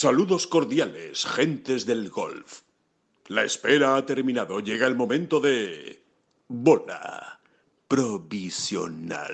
Saludos cordiales, gentes del golf. La espera ha terminado. Llega el momento de... Bola provisional.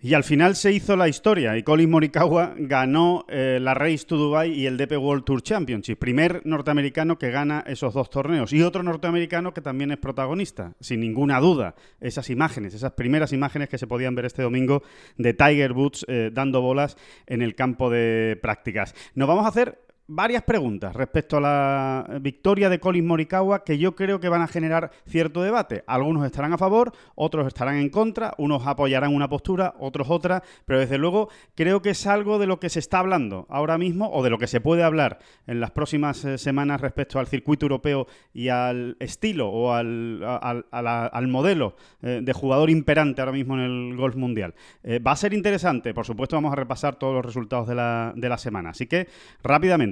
Y al final se hizo la historia y Colin Morikawa ganó eh, la Race to Dubai y el DP World Tour Championship. Primer norteamericano que gana esos dos torneos. Y otro norteamericano que también es protagonista, sin ninguna duda. Esas imágenes, esas primeras imágenes que se podían ver este domingo de Tiger Woods eh, dando bolas en el campo de prácticas. Nos vamos a hacer varias preguntas respecto a la victoria de Colin Morikawa que yo creo que van a generar cierto debate. Algunos estarán a favor, otros estarán en contra, unos apoyarán una postura, otros otra, pero desde luego creo que es algo de lo que se está hablando ahora mismo o de lo que se puede hablar en las próximas eh, semanas respecto al circuito europeo y al estilo o al, al, modelo eh, de jugador imperante ahora mismo en el golf mundial. Eh, va a ser interesante, por supuesto vamos a repasar todos los resultados de la, de la semana, así que rápidamente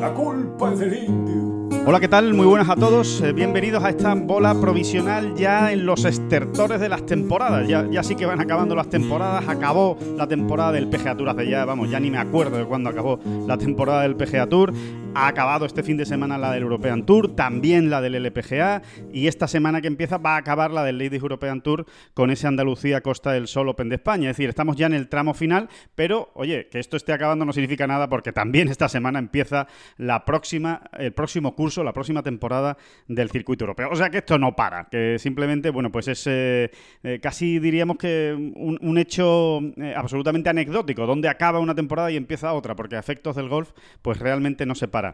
la culpa es del indio. Hola, ¿qué tal? Muy buenas a todos. Eh, bienvenidos a esta bola provisional ya en los estertores de las temporadas. Ya, ya sí que van acabando las temporadas. Acabó la temporada del PGA Tour hace ya, vamos, ya ni me acuerdo de cuándo acabó la temporada del PGA Tour. Ha acabado este fin de semana la del European Tour, también la del LPGA y esta semana que empieza va a acabar la del Ladies European Tour con ese Andalucía Costa del Sol Open de España. Es decir, estamos ya en el tramo final, pero oye, que esto esté acabando no significa nada porque también esta semana empieza la próxima, el próximo curso, la próxima temporada del circuito europeo. O sea que esto no para, que simplemente, bueno, pues es eh, eh, casi diríamos que un, hecho eh, absolutamente anecdótico, donde acaba una temporada y empieza otra, porque a efectos del golf, pues realmente no se para.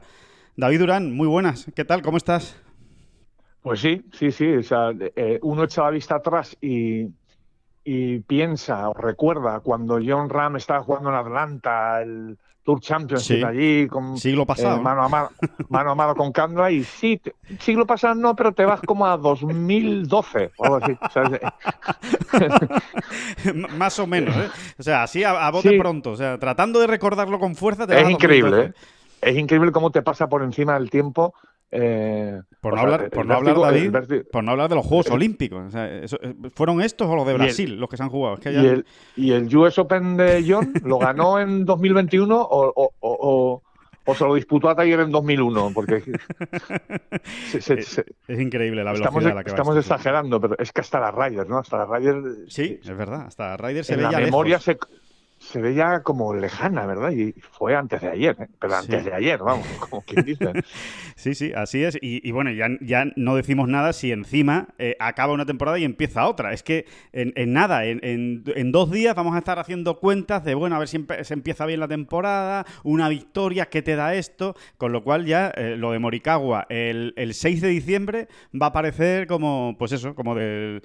David Durán, muy buenas. ¿Qué tal? ¿Cómo estás? Pues sí, sí, sí. O sea, eh, uno echa la vista atrás y, piensa o recuerda cuando John Ram estaba jugando en Atlanta, el Tour Championship allí, con, siglo pasado. Eh, mano, a mano, mano a mano con Candla, y sí, siglo pasado no, pero te vas como a 2012 o algo así. Más o menos, ¿eh? O sea, así a, bote pronto, o sea, tratando de recordarlo con fuerza. Te es increíble, ¿eh? Es increíble cómo te pasa por encima del tiempo. Eh, por, no hablar, por, no hablar, David, por no hablar de los Juegos Olímpicos. Eh, ¿Fueron estos o los de Brasil los que se han jugado? y, el, y, el, US Open de John lo ganó en 2021 o, o, o, se lo disputó a Tiger en 2001? Porque es, increíble la velocidad estamos, la que Estamos exagerando, pero es que hasta la Ryder, ¿no? Hasta la Ryder... Sí, es verdad. Hasta la Ryder se en veía la memoria se se veía como lejana, ¿verdad? Y fue antes de ayer, ¿eh? pero antes de ayer, vamos, como quien dice. sí, sí, así es. Y, bueno, ya, ya no decimos nada si encima eh, acaba una temporada y empieza otra. Es que en, nada, en, dos días vamos a estar haciendo cuentas de, bueno, a ver si se empieza bien la temporada, una victoria, ¿qué te da esto? Con lo cual ya eh, lo de Morikawa el, 6 de diciembre va a parecer como, pues eso, como de,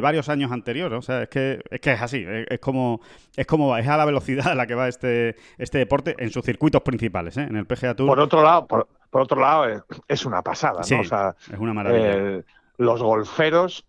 varios años anteriores. O sea, es que es, que es así, es, como, es como es a la velocidad a la que va este, este deporte en sus circuitos principales, ¿eh? en el PGA Tour. Por otro lado, por, otro lado eh, es una pasada, ¿no? es una maravilla. Eh, los golferos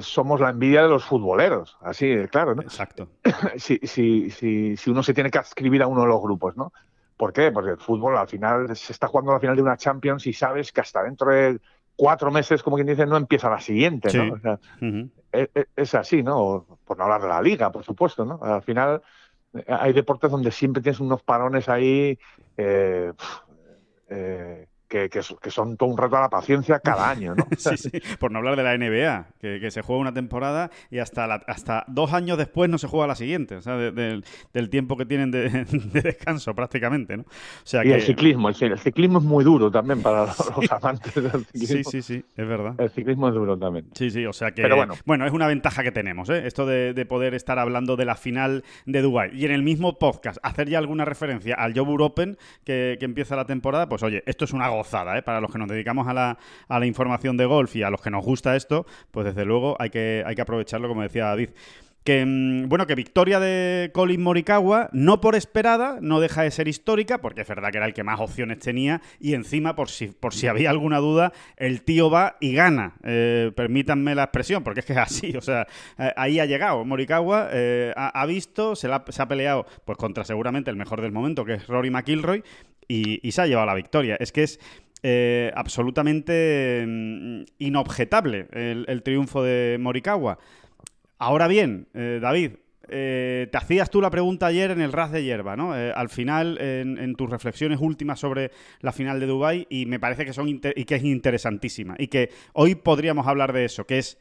somos la envidia de los futboleros, así, claro, ¿no? Exacto. si, si, si, si uno se tiene que adscribir a uno de los grupos, ¿no? ¿Por qué? Porque el fútbol al final se está jugando a la final de una Champions y sabes que hasta dentro de cuatro meses, como quien dice, no empieza la siguiente, ¿no? O sea, e, e, es, así, ¿no? Por no hablar de la liga, por supuesto, ¿no? Al final eh, hay deportes donde siempre tienes unos parones ahí eh, eh, que, son todo un reto a la paciencia cada año, ¿no? sí, sí, por no hablar de la NBA, que, se juega una temporada y hasta, hasta dos años después no se juega la siguiente, o sea, del tiempo que tienen de, descanso prácticamente, ¿no? O sea, y el ciclismo, el, ciclismo es muy duro también para los, amantes del ciclismo. Sí, sí, sí, es verdad. El ciclismo es duro también. Sí, sí, o sea que... Pero bueno. bueno, es una ventaja que tenemos, ¿eh? Esto de, poder estar hablando de la final de Dubai Y en el mismo podcast, hacer ya alguna referencia al Jobur Open que, que empieza la temporada, pues oye, esto es una ¿eh? para los que nos dedicamos a la, a la información de golf y a los que nos gusta esto, pues desde luego hay que, hay que aprovecharlo, como decía David. que mm, bueno, que victoria de Colin Morikawa, no por esperada, no deja de ser histórica, porque es verdad que era el que más opciones tenía, y encima, por si, por si había alguna duda, el tío va y gana. Eh, permítanme la expresión, porque es que es así, o sea, eh, ahí ha llegado. Morikawa eh, ha, visto, se, se, ha peleado pues contra seguramente el mejor del momento, que es Rory McIlroy, y, se ha llevado la victoria. Es que es absolutamente mm, inobjetable el, triunfo de Morikawa. Ahora bien, eh, David, eh, te hacías tú la pregunta ayer en el RAS de hierba, ¿no? Eh, al final, en, tus reflexiones últimas sobre la final de Dubai y me parece que son y que es interesantísima y que hoy podríamos hablar de eso, que es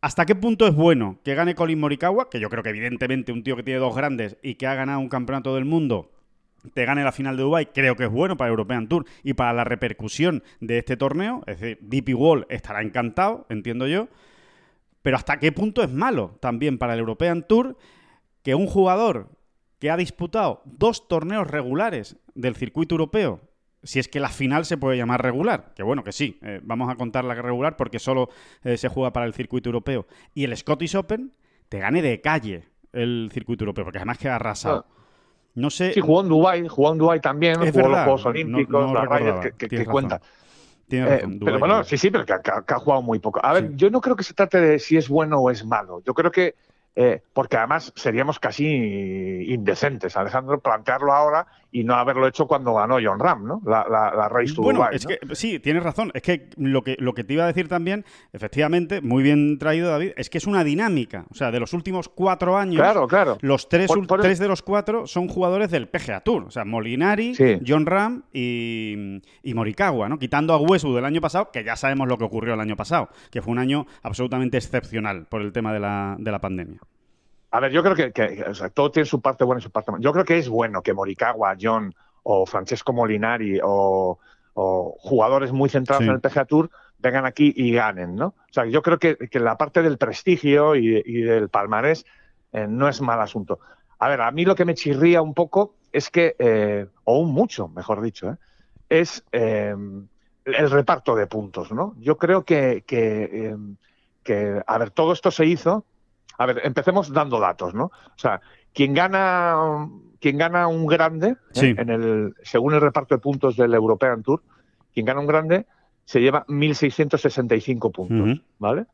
¿Hasta qué punto es bueno que gane Colin Morikawa? Que yo creo que evidentemente un tío que tiene dos grandes y que ha ganado un campeonato del mundo te gane la final de Dubai, creo que es bueno para el European Tour y para la repercusión de este torneo. Es decir, DP Wall estará encantado, entiendo yo. Pero hasta qué punto es malo también para el European Tour que un jugador que ha disputado dos torneos regulares del circuito europeo, si es que la final se puede llamar regular, que bueno, que sí, eh, vamos a contar la regular porque solo eh, se juega para el circuito europeo, y el Scottish Open te gane de calle el circuito europeo, porque además que ha arrasado. No sé. Sí, jugó en Dubai, jugó en Dubai también, jugó los Juegos Olímpicos, la que, cuenta. Eh, pero bueno, sí, sí, pero que, ha jugado muy poco. A ver, yo no creo que se trate de si es bueno o es malo. Yo creo que eh, porque además seríamos casi indecentes, Alejandro, plantearlo ahora y no haberlo hecho cuando ganó John Ram, ¿no? La, la, Race to bueno, es que sí, tienes razón. Es que lo, que lo que te iba a decir también, efectivamente, muy bien traído David, es que es una dinámica. O sea, de los últimos cuatro años, claro, claro. los tres, tres de los cuatro son jugadores del PGA Tour. O sea, Molinari, John Ram y, y, Morikawa, ¿no? Quitando a Westwood del año pasado, que ya sabemos lo que ocurrió el año pasado, que fue un año absolutamente excepcional por el tema de la, de la pandemia. A ver, yo creo que, todo tiene su parte buena y su parte mala. Yo creo que es bueno que Morikawa, John o Francesco Molinari o, jugadores muy centrados en el PGA Tour vengan aquí y ganen, ¿no? O sea, yo creo que, la parte del prestigio y, del palmarés eh, no es mal asunto. A ver, a mí lo que me chirría un poco es que, eh, o un mucho, mejor dicho, ¿eh? es el reparto de puntos, ¿no? Yo creo que, que, a ver, todo esto se hizo a ver, empecemos dando datos, ¿no? O sea, quien gana, quien gana un grande, ¿eh? en el, según el reparto de puntos del European Tour, quien gana un grande se lleva 1.665 puntos, ¿vale?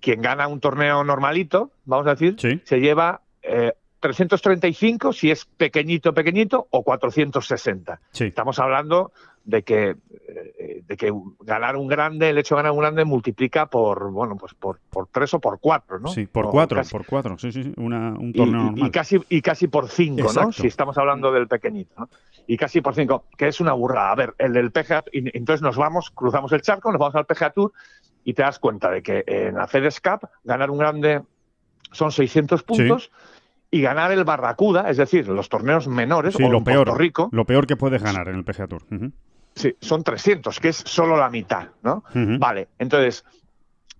Quien gana un torneo normalito, vamos a decir, se lleva 335 eh, si es pequeñito, pequeñito, o 460. Estamos hablando de que, de que ganar un grande, el hecho de ganar un grande multiplica por, bueno, pues por, por tres o por cuatro, ¿no? Sí, por cuatro, por cuatro, sí, sí, un torneo y, normal. Y casi, y casi por cinco, ¿no? Si estamos hablando del pequeñito, ¿no? Y casi por cinco, que es una burrada. A ver, el del PGA, y, entonces nos vamos, cruzamos el charco, nos vamos al PGA Tour y te das cuenta de que en la FedEx Cup ganar un grande son 600 puntos. y ganar el Barracuda, es decir, los torneos menores, o lo peor, Puerto Rico. Lo peor que puedes ganar en el PGA Tour. Sí, son 300, que es solo la mitad, ¿no? Vale, entonces,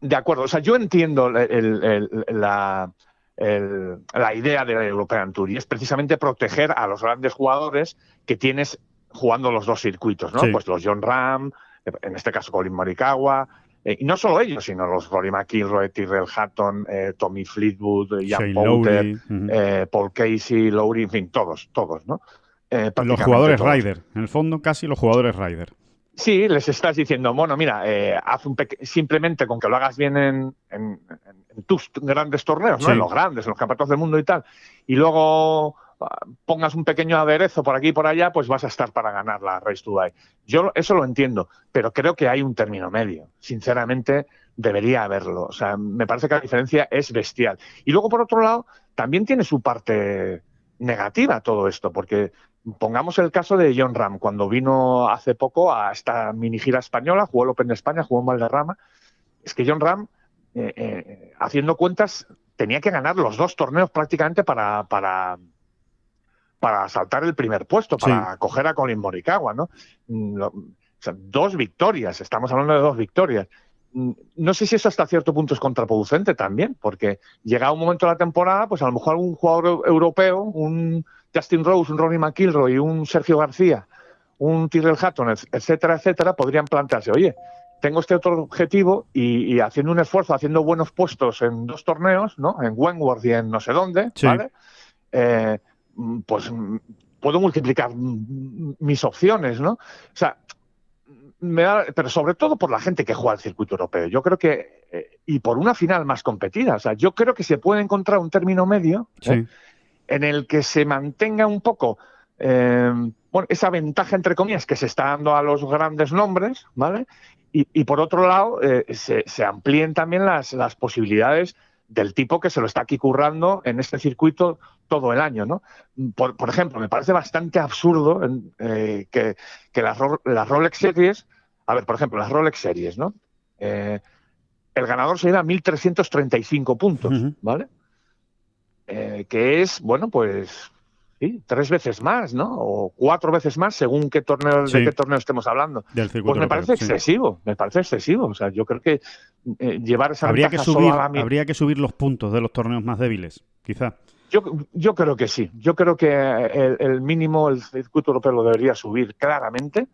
de acuerdo. O sea, yo entiendo la, la idea de la European Tour y es precisamente proteger a los grandes jugadores que tienes jugando los dos circuitos, ¿no? Pues los John Ram, en este caso Colin Morikawa, eh, y no solo ellos, sino los Rory McIlroy, Tyrrell Hatton, eh, Tommy Fleetwood, Ian Poulter, eh, Paul Casey, Lowry, en fin, todos, todos, ¿no? Eh, los jugadores Rider, en el fondo casi los jugadores Rider. Sí, les estás diciendo, bueno, mira, eh, haz un simplemente con que lo hagas bien en, tus grandes torneos, ¿no? En los grandes, en los campeonatos del mundo y tal, y luego ah, pongas un pequeño aderezo por aquí y por allá, pues vas a estar para ganar la Race to Dubai. Yo eso lo entiendo, pero creo que hay un término medio. Sinceramente, debería haberlo. O sea, me parece que la diferencia es bestial. Y luego, por otro lado, también tiene su parte negativa todo esto, porque Pongamos el caso de John Ram, cuando vino hace poco a esta mini gira española, jugó el Open de España, jugó en Valderrama. Es que John Ram, eh, eh, haciendo cuentas, tenía que ganar los dos torneos prácticamente para, para, para saltar el primer puesto, para coger a Colin Morikawa, ¿no? Mm, dos victorias, estamos hablando de dos victorias. Mm, no sé si eso hasta cierto punto es contraproducente también, porque llega un momento de la temporada, pues a lo mejor algún jugador europeo, un Justin Rose, un Ronnie McIlroy, un Sergio García, un Tyrrell Hatton, etcétera, etcétera, podrían plantearse, oye, tengo este otro objetivo y, haciendo un esfuerzo, haciendo buenos puestos en dos torneos, ¿no? En Wentworth y en no sé dónde, ¿vale? Eh, pues puedo multiplicar mis opciones, ¿no? O sea, me pero sobre todo por la gente que juega al circuito europeo. Yo creo que, eh, y por una final más competida, o sea, yo creo que se puede encontrar un término medio ¿eh? En el que se mantenga un poco bueno, esa ventaja, entre comillas, que se está dando a los grandes nombres, ¿vale? Y, por otro lado, eh, se, amplíen también las, las, posibilidades del tipo que se lo está aquí currando en este circuito todo el año, ¿no? Por, ejemplo, me parece bastante absurdo eh, que, las, Rolex Series, a ver, por ejemplo, las Rolex Series, ¿no? Eh, el ganador se lleva 1.335 puntos, ¿vale? Que es, bueno, pues sí, tres veces más, ¿no? O cuatro veces más, según qué torneo, de qué torneo estemos hablando. pues me parece excesivo, me parece excesivo. O sea, yo creo que eh, llevar esa habría que subir, Habría que subir los puntos de los torneos más débiles, quizá. Yo, yo creo que sí. Yo creo que el, mínimo, el circuito europeo lo debería subir claramente.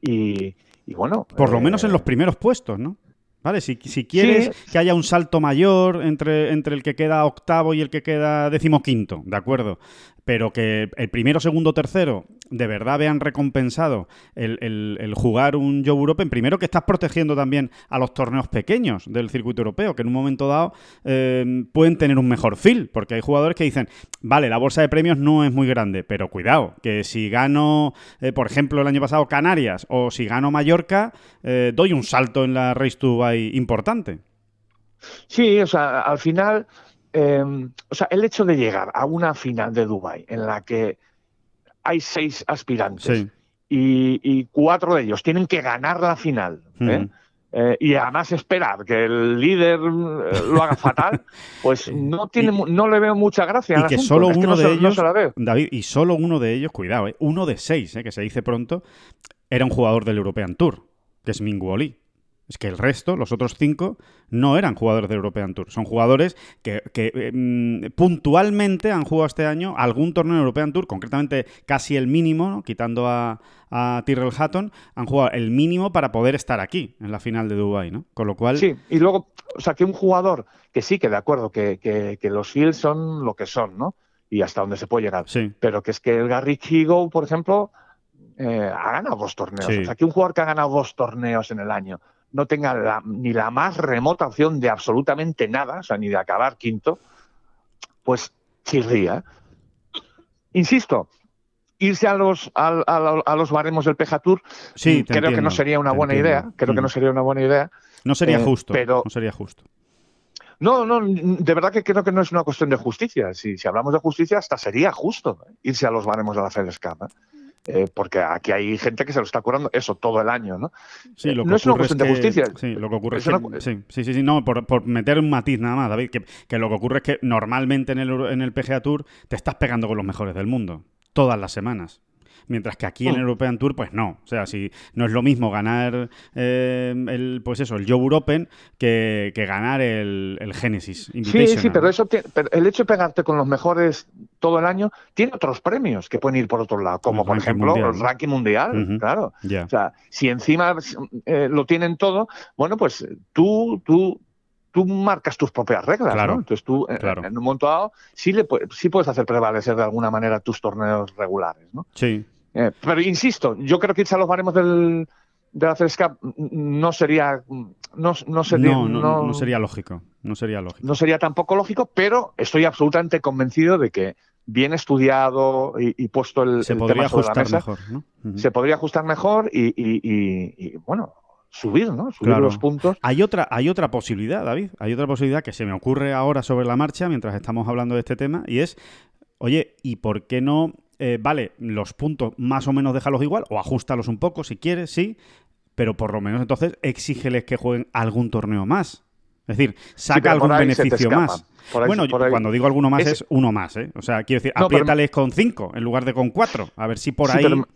y, bueno. Por lo menos en eh, los primeros puestos, ¿no? ¿Vale? Si, si quieres que haya un salto mayor entre, entre el que queda octavo y el que queda decimoquinto, ¿de acuerdo? Pero que el primero, segundo, tercero de verdad vean recompensado el, jugar un Joe Europe, primero que estás protegiendo también a los torneos pequeños del circuito europeo, que en un momento dado eh, pueden tener un mejor feel, porque hay jugadores que dicen, vale, la bolsa de premios no es muy grande, pero cuidado, que si gano, eh, por ejemplo, el año pasado Canarias o si gano Mallorca, eh, doy un salto en la Race to Dubai importante. Sí, o sea, al final, o sea, el hecho de llegar a una final de Dubai en la que hay seis aspirantes y, cuatro de ellos tienen que ganar la final. ¿eh? Eh, y además esperar que el líder eh, lo haga fatal, pues no tiene, no le veo mucha gracia. Y que solo uno de ellos, David, y solo uno de ellos, cuidado, uno de seis, que se dice pronto, era un jugador del European Tour, que es Minguoli. Es que el resto, los otros cinco, no eran jugadores del European Tour. Son jugadores que, em, puntualmente han jugado este año algún torneo European Tour, concretamente casi el mínimo, quitando a, Tyrrell Hatton, han jugado el mínimo para poder estar aquí en la final de Dubai, ¿no? Con lo cual. Sí, y luego, o sea, que un jugador que sí, que de acuerdo, que, los Fields son lo que son, ¿no? Y hasta donde se puede llegar. Sí. Pero que es que el Gary Higo, por ejemplo, eh, ha ganado dos torneos. O sea, que un jugador que ha ganado dos torneos en el año no tenga ni la más remota opción de absolutamente nada, o sea, ni de acabar quinto, pues chirría. Insisto, irse a los, a, los baremos del Peja Tour sí, creo que no sería una buena idea. Creo que no mm. sería una buena idea. No sería eh, justo. Pero, no sería justo. No, no, de verdad que creo que no es una cuestión de justicia. Si, si hablamos de justicia, hasta sería justo irse a los baremos de la FedEx Cup. ¿eh? Eh, porque aquí hay gente que se lo está curando eso todo el año, ¿no? Sí, eh, lo que no es una cuestión de justicia. Sí, lo que ocurre es, que, sí, sí, sí, no, por, meter un matiz nada más, David, que, lo que ocurre es que normalmente en el, en el PGA Tour te estás pegando con los mejores del mundo, todas las semanas. Mientras que aquí en el mm. European Tour, pues no. O sea, si no es lo mismo ganar eh, el, pues eso, el Joe Open que, ganar el, el Genesis Sí, sí, pero eso el hecho de pegarte con los mejores todo el año tiene otros premios que pueden ir por otro lado, como por ejemplo el ranking mundial, claro. O sea, si encima eh, lo tienen todo, bueno, pues tú, tú, tú marcas tus propias reglas, ¿no? Entonces tú, eh, en un momento dado, sí, le, sí puedes hacer prevalecer de alguna manera tus torneos regulares, ¿no? Sí. Eh, pero insisto, yo creo que irse a los baremos del, de la CSCAP no sería no, no sería no, sería lógico no sería lógico no sería tampoco lógico pero estoy absolutamente convencido de que bien estudiado y, puesto el, se podría ajustar mejor se podría ajustar mejor y, bueno subir, ¿no? Subir los puntos. Hay otra, hay otra posibilidad, David. Hay otra posibilidad que se me ocurre ahora sobre la marcha mientras estamos hablando de este tema y es, oye, ¿y por qué no eh, vale, los puntos más o menos déjalos igual, o ajustalos un poco si quieres, sí, pero por lo menos entonces exígeles que jueguen algún torneo más. Es decir, saca algún beneficio más. bueno, cuando digo alguno más es... uno más, ¿eh? O sea, quiero decir, apriétales con cinco en lugar de con cuatro. A ver si por ahí. Pero,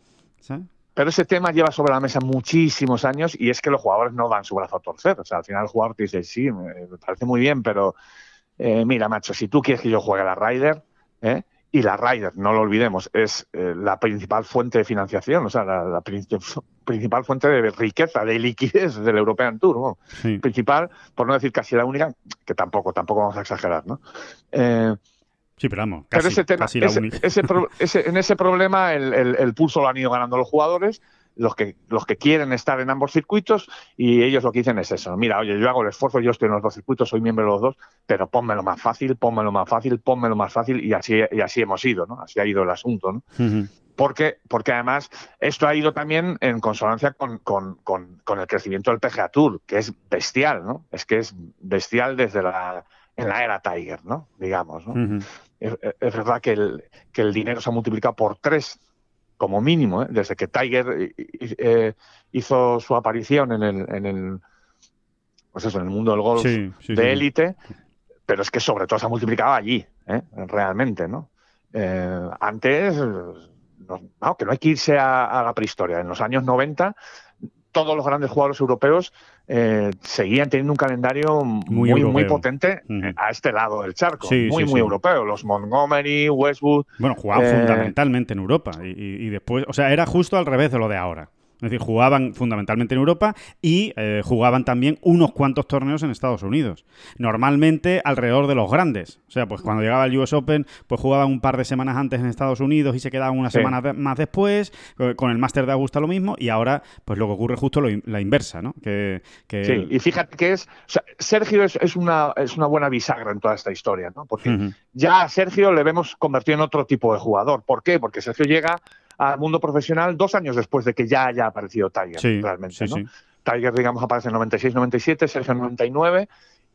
ese tema lleva sobre la mesa muchísimos años y es que los jugadores no dan su brazo a torcer. O sea, al final el jugador te dice, sí, me parece muy bien, pero eh, mira, macho, si tú quieres que yo juegue a la Ryder, ¿eh? y la Ryder, no lo olvidemos, es eh, la principal fuente de financiación, o sea, la, principal fuente de riqueza, de liquidez del European Tour. Principal, por no decir casi la única, que tampoco, tampoco vamos a exagerar, ¿no? Sí, pero vamos, casi, la única. en ese problema el, el, pulso lo han ido ganando los jugadores los que, los que quieren estar en ambos circuitos y ellos lo que dicen es eso. Mira, oye, yo hago el esfuerzo, yo estoy en los dos circuitos, soy miembro de los dos, pero pónmelo más fácil, pónmelo más fácil, pónmelo más fácil y así, y así hemos ido, ¿no? Así ha ido el asunto, ¿no? Porque, porque además esto ha ido también en consonancia con, con, con, el crecimiento del PGA Tour, que es bestial, ¿no? Es que es bestial desde la, en la era Tiger, ¿no? Digamos, ¿no? Es, es, verdad que el, que el dinero se ha multiplicado por tres como mínimo, ¿eh? desde que Tiger eh, hizo su aparición en el, en el, pues eso, en el mundo del golf de élite, pero es que sobre todo se ha multiplicado allí, ¿eh? realmente, ¿no? antes, no, que no hay que irse a, la prehistoria. En los años 90, todos los grandes jugadores europeos seguían teniendo un calendario muy, muy, potente a este lado del charco. muy, muy europeo. Los Montgomery, Westwood. Bueno, jugaban fundamentalmente en Europa. y, después, o sea, era justo al revés de lo de ahora. Es decir, jugaban fundamentalmente en Europa y eh, jugaban también unos cuantos torneos en Estados Unidos. Normalmente alrededor de los grandes. O sea, pues cuando llegaba el US Open, pues jugaban un par de semanas antes en Estados Unidos y se quedaban una semana más después. Eh, con el Master de Augusta lo mismo. Y ahora, pues lo que ocurre justo lo, la inversa, ¿no? Que, Sí, y fíjate que es. Sergio es, una, es una buena bisagra en toda esta historia, ¿no? Porque ya a Sergio le vemos convertido en otro tipo de jugador. ¿Por qué? Porque Sergio llega al mundo profesional dos años después de que ya haya aparecido Tiger, realmente. ¿no? Tiger, digamos, aparece en 96-97, Sergio en 99.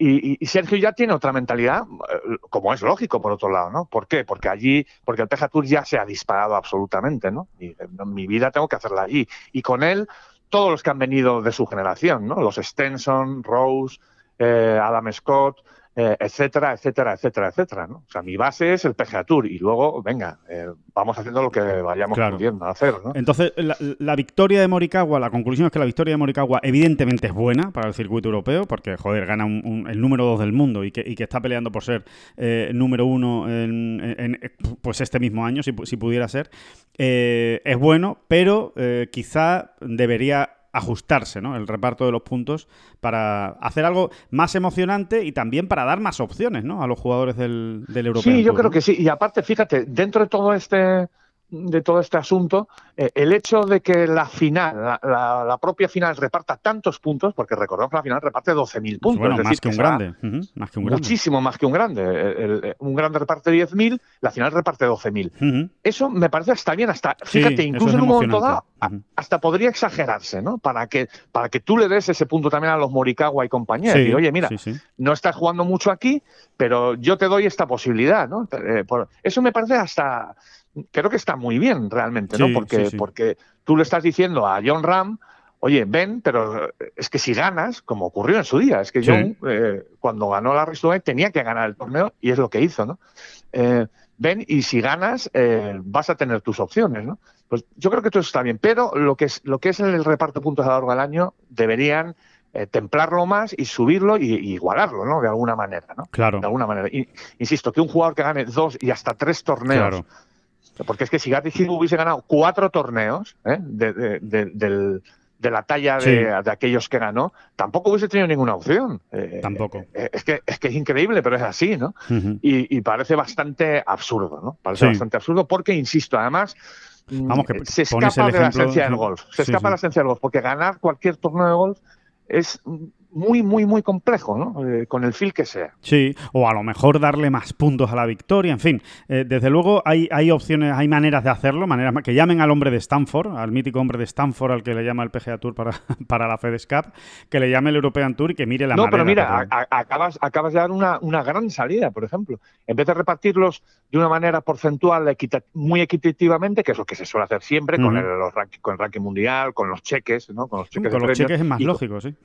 Y, Sergio ya tiene otra mentalidad, eh, como es lógico, por otro lado, ¿no? ¿Por qué? Porque allí, porque el PGA Tour ya se ha disparado absolutamente, ¿no? Y eh, mi vida tengo que hacerla allí. Y con él, todos los que han venido de su generación, ¿no? Los Stenson, Rose, eh, Adam Scott, eh, etcétera, etcétera, etcétera, etcétera. ¿no? O sea, mi base es el PGA Tour y luego, venga, eh, vamos haciendo lo que vayamos pudiendo hacer. ¿no? Entonces, la, victoria de Morikawa, la conclusión es que la victoria de Morikawa evidentemente es buena para el circuito europeo, porque, joder, gana el número dos del mundo y que, y que está peleando por ser eh, número uno en, pues este mismo año, si, si pudiera ser. es bueno, pero quizá debería ajustarse, ¿no? El reparto de los puntos para hacer algo más emocionante y también para dar más opciones, ¿no? A los jugadores del, del Europeo. Sí, yo creo que sí. Y aparte, fíjate, dentro de todo este de todo este asunto, eh, el hecho de que la final, la, propia final reparta tantos puntos, porque recordemos que la final reparte 12.000 puntos. Bueno, más, que un grande, más, que un grande. Muchísimo más que un grande. un grande reparte 10.000, la final reparte 12.000. Eso me parece está bien, hasta, fíjate, incluso en un momento dado, hasta podría exagerarse, ¿no? Para que, para que tú le des ese punto también a los Morikawa y compañía. y, oye, mira, no estás jugando mucho aquí, pero yo te doy esta posibilidad, ¿no? Eh, eso me parece hasta creo que está muy bien realmente, ¿no? porque, porque tú le estás diciendo a John Ram, oye, ven, pero es que si ganas, como ocurrió en su día, es que John, eh, cuando ganó la Race tenía que ganar el torneo y es lo que hizo, ¿no? Eh, ven y si ganas, eh, vas a tener tus opciones, ¿no? Pues yo creo que todo está bien, pero lo que es, lo que es el reparto de puntos a lo largo del año deberían templarlo más y subirlo y, igualarlo, ¿no? De alguna manera, ¿no? Claro. De alguna manera. insisto, que un jugador que gane dos y hasta tres torneos porque es que si Gatti hubiese ganado cuatro torneos ¿eh? de, la talla de, aquellos que ganó, tampoco hubiese tenido ninguna opción. Eh, tampoco. Eh, es, que, es que es increíble, pero es así, ¿no? y, parece bastante absurdo, ¿no? Parece bastante absurdo porque, insisto, además... Vamos, que se escapa de la esencia del golf. Se escapa de la esencia del golf, porque ganar cualquier torneo de golf es muy, muy, muy complejo, ¿no? Eh, con el feel que sea. Sí, o a lo mejor darle más puntos a la victoria, en fin. Eh, desde luego hay, hay opciones, hay maneras de hacerlo, maneras que llamen al hombre de Stanford, al mítico hombre de Stanford al que le llama el PGA Tour para, para la FedEx Cup, que le llame el European Tour y que mire la No, pero mira, acabas, acabas de dar una, una gran salida, por ejemplo. En vez de repartirlos de una manera porcentual muy equitativamente, que es lo que se suele hacer siempre con, el, los con el ranking mundial, con los cheques, ¿no? Con los cheques, con los cheques es más lógico, sí.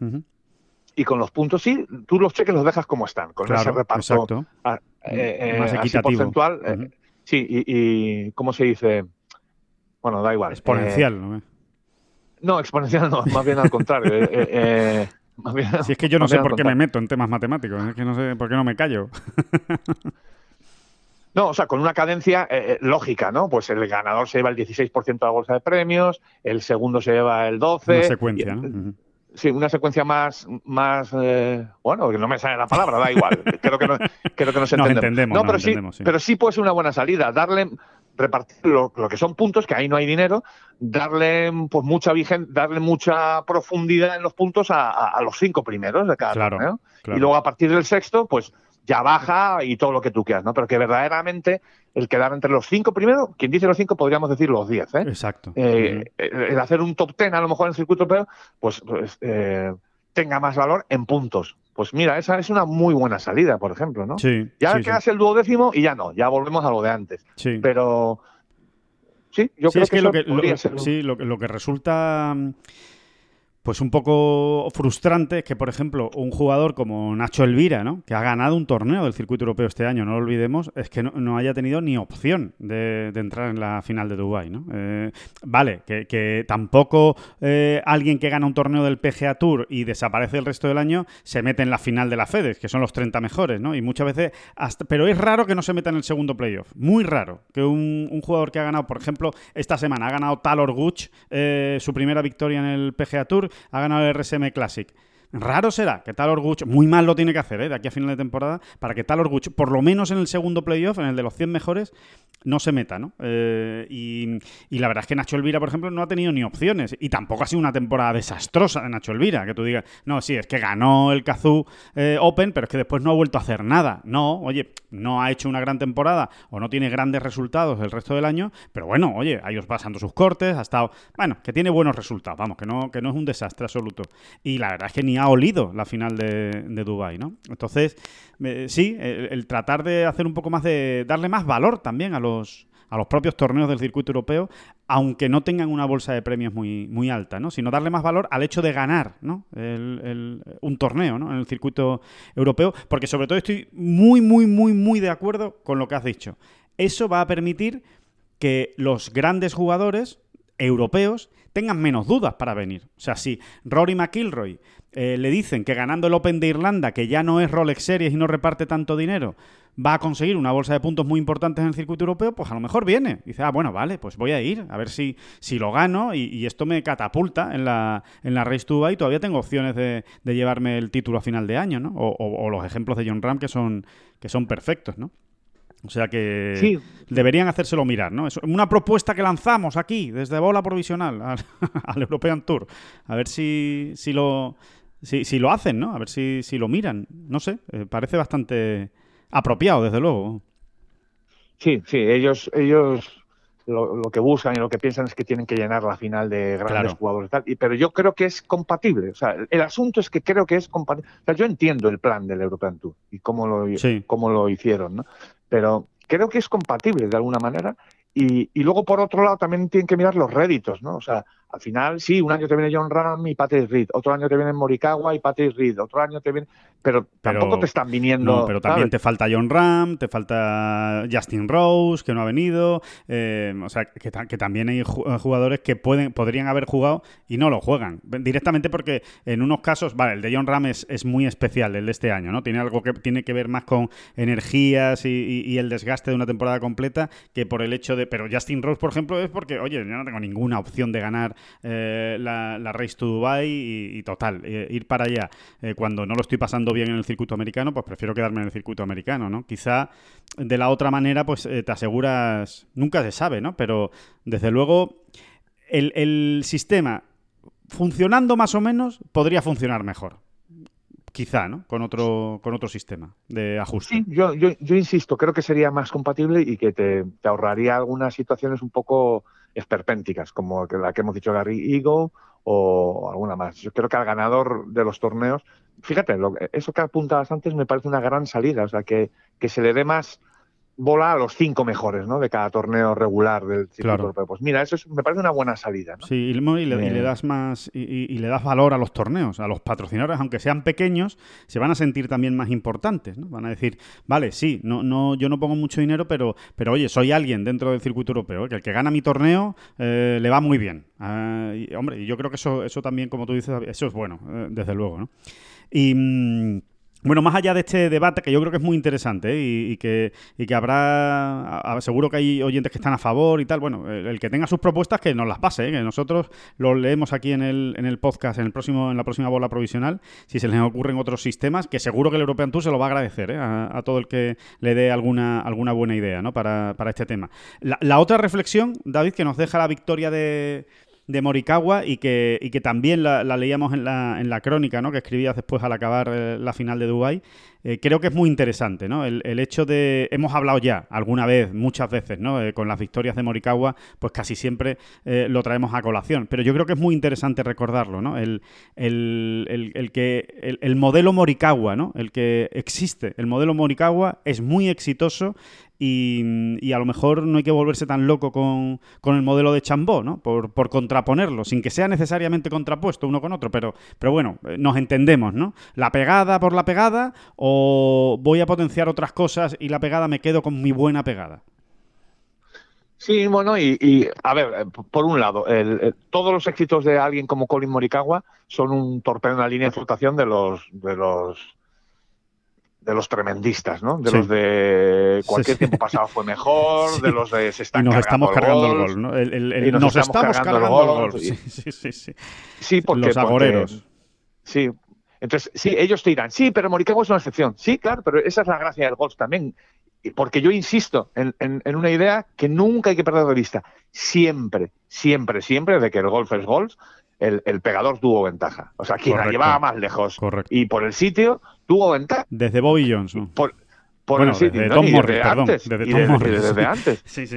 Y con los puntos sí, tú los cheques los dejas como están, con ese reparto eh, eh, más equitativo. porcentual. Eh, sí, y, ¿cómo se dice? Bueno, da igual. Exponencial, ¿no? No, exponencial no, más bien al contrario. si es que yo no sé por qué me meto en temas matemáticos, es que no sé por qué no me callo. No, o sea, con una cadencia eh, lógica, ¿no? Pues el ganador se lleva el 16% de la bolsa de premios, el segundo se lleva el 12%. Una secuencia, ¿no? Sí, una secuencia más, más eh, bueno, que no me sale la palabra, da igual. creo que no, creo que nos entendemos. no, pero, sí, pero sí puede ser una buena salida. Darle, repartir lo, que son puntos, que ahí no hay dinero, darle pues mucha vigen, darle mucha profundidad en los puntos a, los cinco primeros de cada claro, Y luego a partir del sexto, pues ya baja y todo lo que tú quieras, ¿no? Pero que verdaderamente el quedar entre los cinco primero, quien dice los cinco podríamos decir los diez, ¿eh? Exacto. Eh, el hacer un top ten a lo mejor en el circuito europeo, pues, pues eh, tenga más valor en puntos. Pues mira, esa es una muy buena salida, por ejemplo, ¿no? Sí. Ya quedas el duodécimo y ya no, ya volvemos a lo de antes. Sí. Pero sí, yo creo que, lo que sí, lo, lo que resulta pues un poco frustrante que, por ejemplo, un jugador como Nacho Elvira, ¿no? que ha ganado un torneo del circuito europeo este año, no lo olvidemos, es que no, haya tenido ni opción de, entrar en la final de Dubái. ¿no? Eh, vale, que, tampoco eh, alguien que gana un torneo del PGA Tour y desaparece el resto del año se mete en la final de la FedEx, que son los 30 mejores, ¿no? Y muchas veces, pero es raro que no se meta en el segundo playoff. Muy raro que un, jugador que ha ganado, por ejemplo, esta semana ha ganado Talor Guch eh, su primera victoria en el PGA Tour ha ganado el RSM Classic. Raro será que tal Guch, muy mal lo tiene que hacer ¿eh? de aquí a final de temporada, para que tal Guch, por lo menos en el segundo playoff, en el de los 100 mejores, no se meta, ¿no? Eh, y, la verdad es que Nacho Elvira, por ejemplo, no ha tenido ni opciones. Y tampoco ha sido una temporada desastrosa de Nacho Elvira, que tú digas, no, sí, es que ganó el Kazoo eh, Open, pero es que después no ha vuelto a hacer nada. No, oye, no ha hecho una gran temporada o no tiene grandes resultados el resto del año, pero bueno, oye, ha ido pasando sus cortes, ha estado, bueno, que tiene buenos resultados, vamos, que no, que no es un desastre absoluto. Y la verdad es que ni ha olido la final de, de Dubai, ¿no? Entonces, eh, sí, el, tratar de hacer un poco más de darle más valor también a los a los propios torneos del circuito europeo, aunque no tengan una bolsa de premios muy, muy alta, ¿no? sino darle más valor al hecho de ganar ¿no? un torneo ¿no? en el circuito europeo, porque sobre todo estoy muy, muy, muy, muy de acuerdo con lo que has dicho. Eso va a permitir que los grandes jugadores europeos tengan menos dudas para venir. O sea, si Rory McIlroy eh, le dicen que ganando el Open de Irlanda, que ya no es Rolex Series y no reparte tanto dinero, va a conseguir una bolsa de puntos muy importantes en el circuito europeo, pues a lo mejor viene. Dice, ah, bueno, vale, pues voy a ir, a ver si, si lo gano y, esto me catapulta en la, en la Race to y todavía tengo opciones de, llevarme el título a final de año, ¿no? O, los ejemplos de John Ram que son, que son perfectos, ¿no? O sea que deberían hacérselo mirar, ¿no? Es una propuesta que lanzamos aquí, desde bola provisional al, European Tour. A ver si, si lo si, si, lo hacen, ¿no? A ver si, si lo miran. No sé, eh, parece bastante apropiado, desde luego. Sí, sí, ellos, ellos lo, que buscan y lo que piensan es que tienen que llenar la final de grandes jugadores y tal. pero yo creo que es compatible. O sea, el asunto es que creo que es compatible. O sea, yo entiendo el plan del European Tour y cómo lo, cómo lo hicieron, ¿no? pero creo que es compatible de alguna manera. Y, y, luego, por otro lado, también tienen que mirar los réditos, ¿no? O sea, al final, sí, un año te viene John Ram y Patrick Reed, otro año te viene Morikawa y Patrick Reed, otro año te viene... Pero, tampoco te están viniendo... No, pero también te falta John Ram, te falta Justin Rose, que no ha venido, eh, o sea, que, también hay jugadores que pueden, podrían haber jugado y no lo juegan. Directamente porque en unos casos, vale, el de John Ram es, muy especial, el de este año, ¿no? Tiene algo que tiene que ver más con energías y, el desgaste de una temporada completa que por el hecho de... Pero Justin Rose, por ejemplo, es porque, oye, yo no tengo ninguna opción de ganar eh, la, Race to Dubai y, total, eh, ir para allá eh, cuando no lo estoy pasando bien en el circuito americano, pues prefiero quedarme en el circuito americano, ¿no? Quizá de la otra manera, pues te aseguras, nunca se sabe, ¿no? Pero desde luego el, sistema funcionando más o menos podría funcionar mejor quizá, ¿no? Con otro, con otro sistema de ajuste. Sí, yo, yo, yo insisto, creo que sería más compatible y que te, te, ahorraría algunas situaciones un poco esperpénticas, como la que hemos dicho Gary Eagle o alguna más. Yo creo que al ganador de los torneos, fíjate, lo, eso que apuntabas antes me parece una gran salida, o sea, que, que se le dé más bola a los cinco mejores ¿no? de cada torneo regular del circuito europeo. Pues mira, eso me parece una buena salida. ¿no? Sí, y le, das más y, le das valor a los torneos, a los patrocinadores, aunque sean pequeños, se van a sentir también más importantes. ¿no? Van a decir, vale, sí, no, no, yo no pongo mucho dinero, pero, pero oye, soy alguien dentro del circuito europeo, ¿eh? que el que gana mi torneo eh, le va muy bien. Ah, y, hombre, yo creo que eso, eso también, como tú dices, eso es bueno, eh, desde luego. ¿no? Y. Mm, Bueno, más allá de este debate, que yo creo que es muy interesante ¿eh? y, que, y, que, habrá, seguro que hay oyentes que están a favor y tal, bueno, el, que tenga sus propuestas que nos las pase, ¿eh? que nosotros lo leemos aquí en el, en el podcast, en, el próximo, en la próxima bola provisional, si se les ocurren otros sistemas, que seguro que el European Tour se lo va a agradecer ¿eh? a, todo el que le dé alguna, alguna buena idea ¿no? para, para este tema. la otra reflexión, David, que nos deja la victoria de, de Morikawa y que, y que también la, leíamos en la, en la crónica ¿no? que escribías después al acabar eh, la final de Dubái, eh, creo que es muy interesante, ¿no? El, hecho de, hemos hablado ya alguna vez, muchas veces, ¿no? Eh, con las victorias de Morikawa, pues casi siempre lo traemos a colación, pero yo creo que es muy interesante recordarlo, ¿no? El, el, el que, el, modelo Morikawa, ¿no? El que existe, el modelo Morikawa es muy exitoso y, a lo mejor no hay que volverse tan loco con, el modelo de Chambó, ¿no? Por, por, contraponerlo, sin que sea necesariamente contrapuesto uno con otro, pero, pero bueno, eh, nos entendemos, ¿no? La pegada por la pegada o voy a potenciar otras cosas y la pegada me quedo con mi buena pegada. Sí, bueno, y, a ver, eh, por un lado, todos los éxitos de alguien como Colin Morikawa son un torpedo en la línea de flotación de los, de los de los tremendistas, ¿no? De los de cualquier tiempo pasado fue mejor, de los de se están y nos estamos cargando el gol, ¿no? nos, estamos, cargando, el gol. Sí, sí, sí, sí. Sí, porque los agoreros. sí. Entonces, sí, ellos te dirán, sí, pero Morikawa es una excepción. Sí, claro, pero esa es la gracia del golf también. Porque yo insisto en, en una idea que nunca hay que perder de vista. Siempre, siempre, siempre, de que el golf es golf, el, pegador tuvo ventaja. O sea, quien la llevaba más lejos. Y por el sitio tuvo ventaja. Desde Bobby Johnson. Por, el sitio. Desde Tom Morris, perdón. desde, Tom Morris. desde, antes. sí, sí.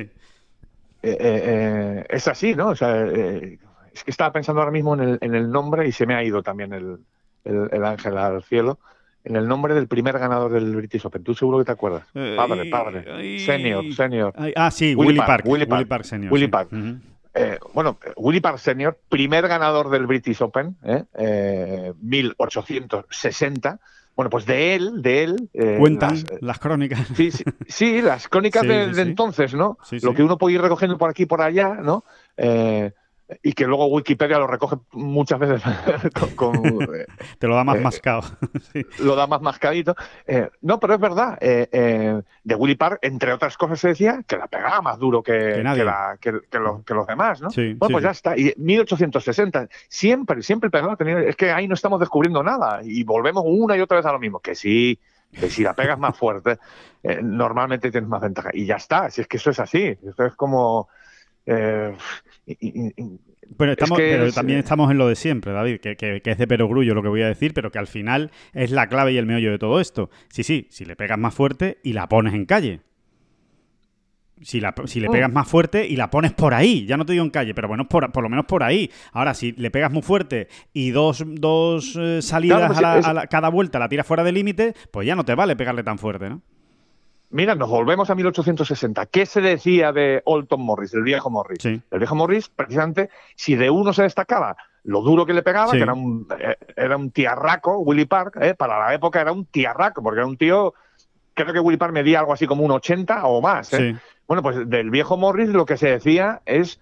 Eh, eh, eh, es así, ¿no? O sea, es que estaba pensando ahora mismo en el, en el nombre y se me ha ido también el, el, ángel al cielo en el nombre del primer ganador del British Open. ¿Tú seguro que te acuerdas? padre, padre. senior, senior. ah, sí, Willy, Park, Willy Park. senior. Willy Park. Eh, bueno, Willy Park Senior, primer ganador del British Open, ¿eh? 1860. Eh, bueno, pues de él, de él. Cuentan las, crónicas. Sí, sí, las crónicas de, entonces, ¿no? Lo que uno puede ir recogiendo por aquí y por allá, ¿no? Y que luego Wikipedia lo recoge muchas veces con, eh, te lo da más eh, mascado lo da más mascadito. Eh, no pero es verdad de Willy Park entre otras cosas se decía que la pegaba más duro que, que, los, demás no bueno pues ya está. Y 1860 siempre siempre pegaba es que ahí no estamos descubriendo nada. Y volvemos una y otra vez a lo mismo que sí que si la pegas más fuerte normalmente tienes más ventaja. Y ya está si es que eso es así esto es como pero, también estamos en lo de siempre, David, que, es de perogrullo lo que voy a decir, pero que al final es la clave y el meollo de todo esto. Sí, sí, si le pegas más fuerte y la pones en calle. Si, si le mm. pegas más fuerte y la pones por ahí, ya no te digo en calle, pero bueno, por, por lo menos por ahí. Ahora, si le pegas muy fuerte y dos, dos eh, salidas pues a, cada vuelta la tiras fuera de límite, pues ya no te vale pegarle tan fuerte, ¿no? Mira, nos volvemos a 1860. ¿Qué se decía de Olton Morris, el viejo Morris? El viejo Morris, precisamente, si de uno se destacaba lo duro que le pegaba, que era un, eh, era un tiarraco, Willy Park, eh, para la época era un tiarraco, porque era un tío, creo que Willy Park medía algo así como un 80 o más. Eh. Bueno, pues del viejo Morris lo que se decía es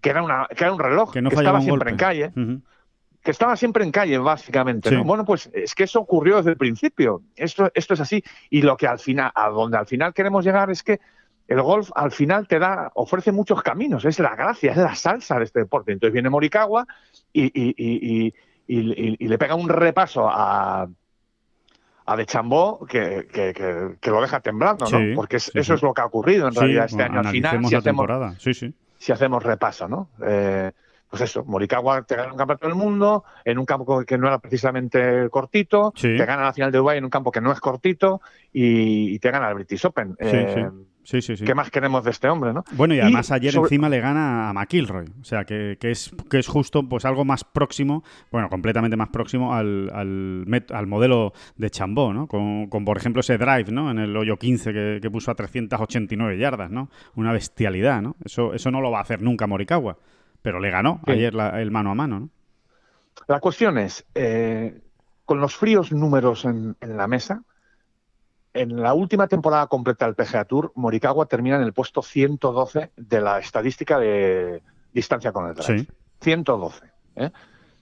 que era, una, que era un reloj, que, estaba siempre en calle que estaba siempre en calle, básicamente. Bueno, pues es que eso ocurrió desde el principio. Esto, esto es así. Y lo que al final, a donde al final queremos llegar es que el golf al final te da, ofrece muchos caminos. Es la gracia, es la salsa de este deporte. Entonces viene Morikawa y, le pega un repaso a, a De Chambó que, que, lo deja temblando, ¿no? Porque eso es lo que ha ocurrido en realidad este año al final. Si hacemos, si hacemos repaso, ¿no? Eh, pues eso, Morikawa te gana un campeonato del mundo en un campo que no era precisamente cortito, te gana la final de Dubai en un campo que no es cortito y, te gana el British Open. Eh, sí, sí. Sí, ¿Qué más queremos de este hombre, no? Bueno, y además ayer encima le gana a McIlroy, o sea, que, es, que es justo pues algo más próximo, bueno, completamente más próximo al, al, modelo de Chambó, ¿no? Con, por ejemplo, ese drive, ¿no? En el hoyo 15 que, que, puso a 389 yardas, ¿no? Una bestialidad, ¿no? Eso, eso no lo va a hacer nunca Morikawa. Pero le ganó ayer el mano a mano, ¿no? La cuestión es, eh, con los fríos números en, la mesa, en la última temporada completa del PGA Tour, Morikawa termina en el puesto 112 de la estadística de distancia con el drive. 112. ¿eh?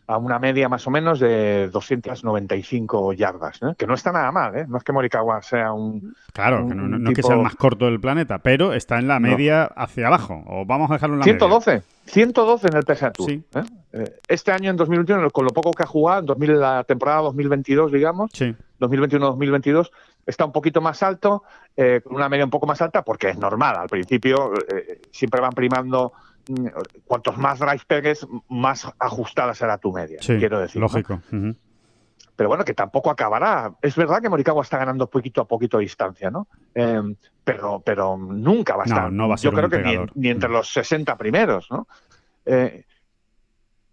A una media más o menos de 295 yardas, ¿eh? que no está nada mal, ¿eh? no es que Morikawa sea un... Claro, que no, no es que sea el más corto del planeta, pero está en la media hacia abajo, o vamos a dejarlo en la 112, media. 112 en el PSA Tour. Sí. ¿eh? Eh, Este año, en 2021, con lo poco que ha jugado, en 2000, la temporada 2022, digamos, Sí. 2021-2022, está un poquito más alto, eh, con una media un poco más alta, porque es normal. Al principio eh, siempre van primando, cuantos más drive pegues, más ajustada será tu media, Sí, quiero decir. ¿no? lógico. Ujú. Pero bueno, que tampoco acabará. Es verdad que Morikawa está ganando poquito a poquito distancia, ¿no? Eh, pero, pero nunca va a No, estar. no va a ser Yo creo que ni, ni entre Mm. los 60 primeros, ¿no? Eh,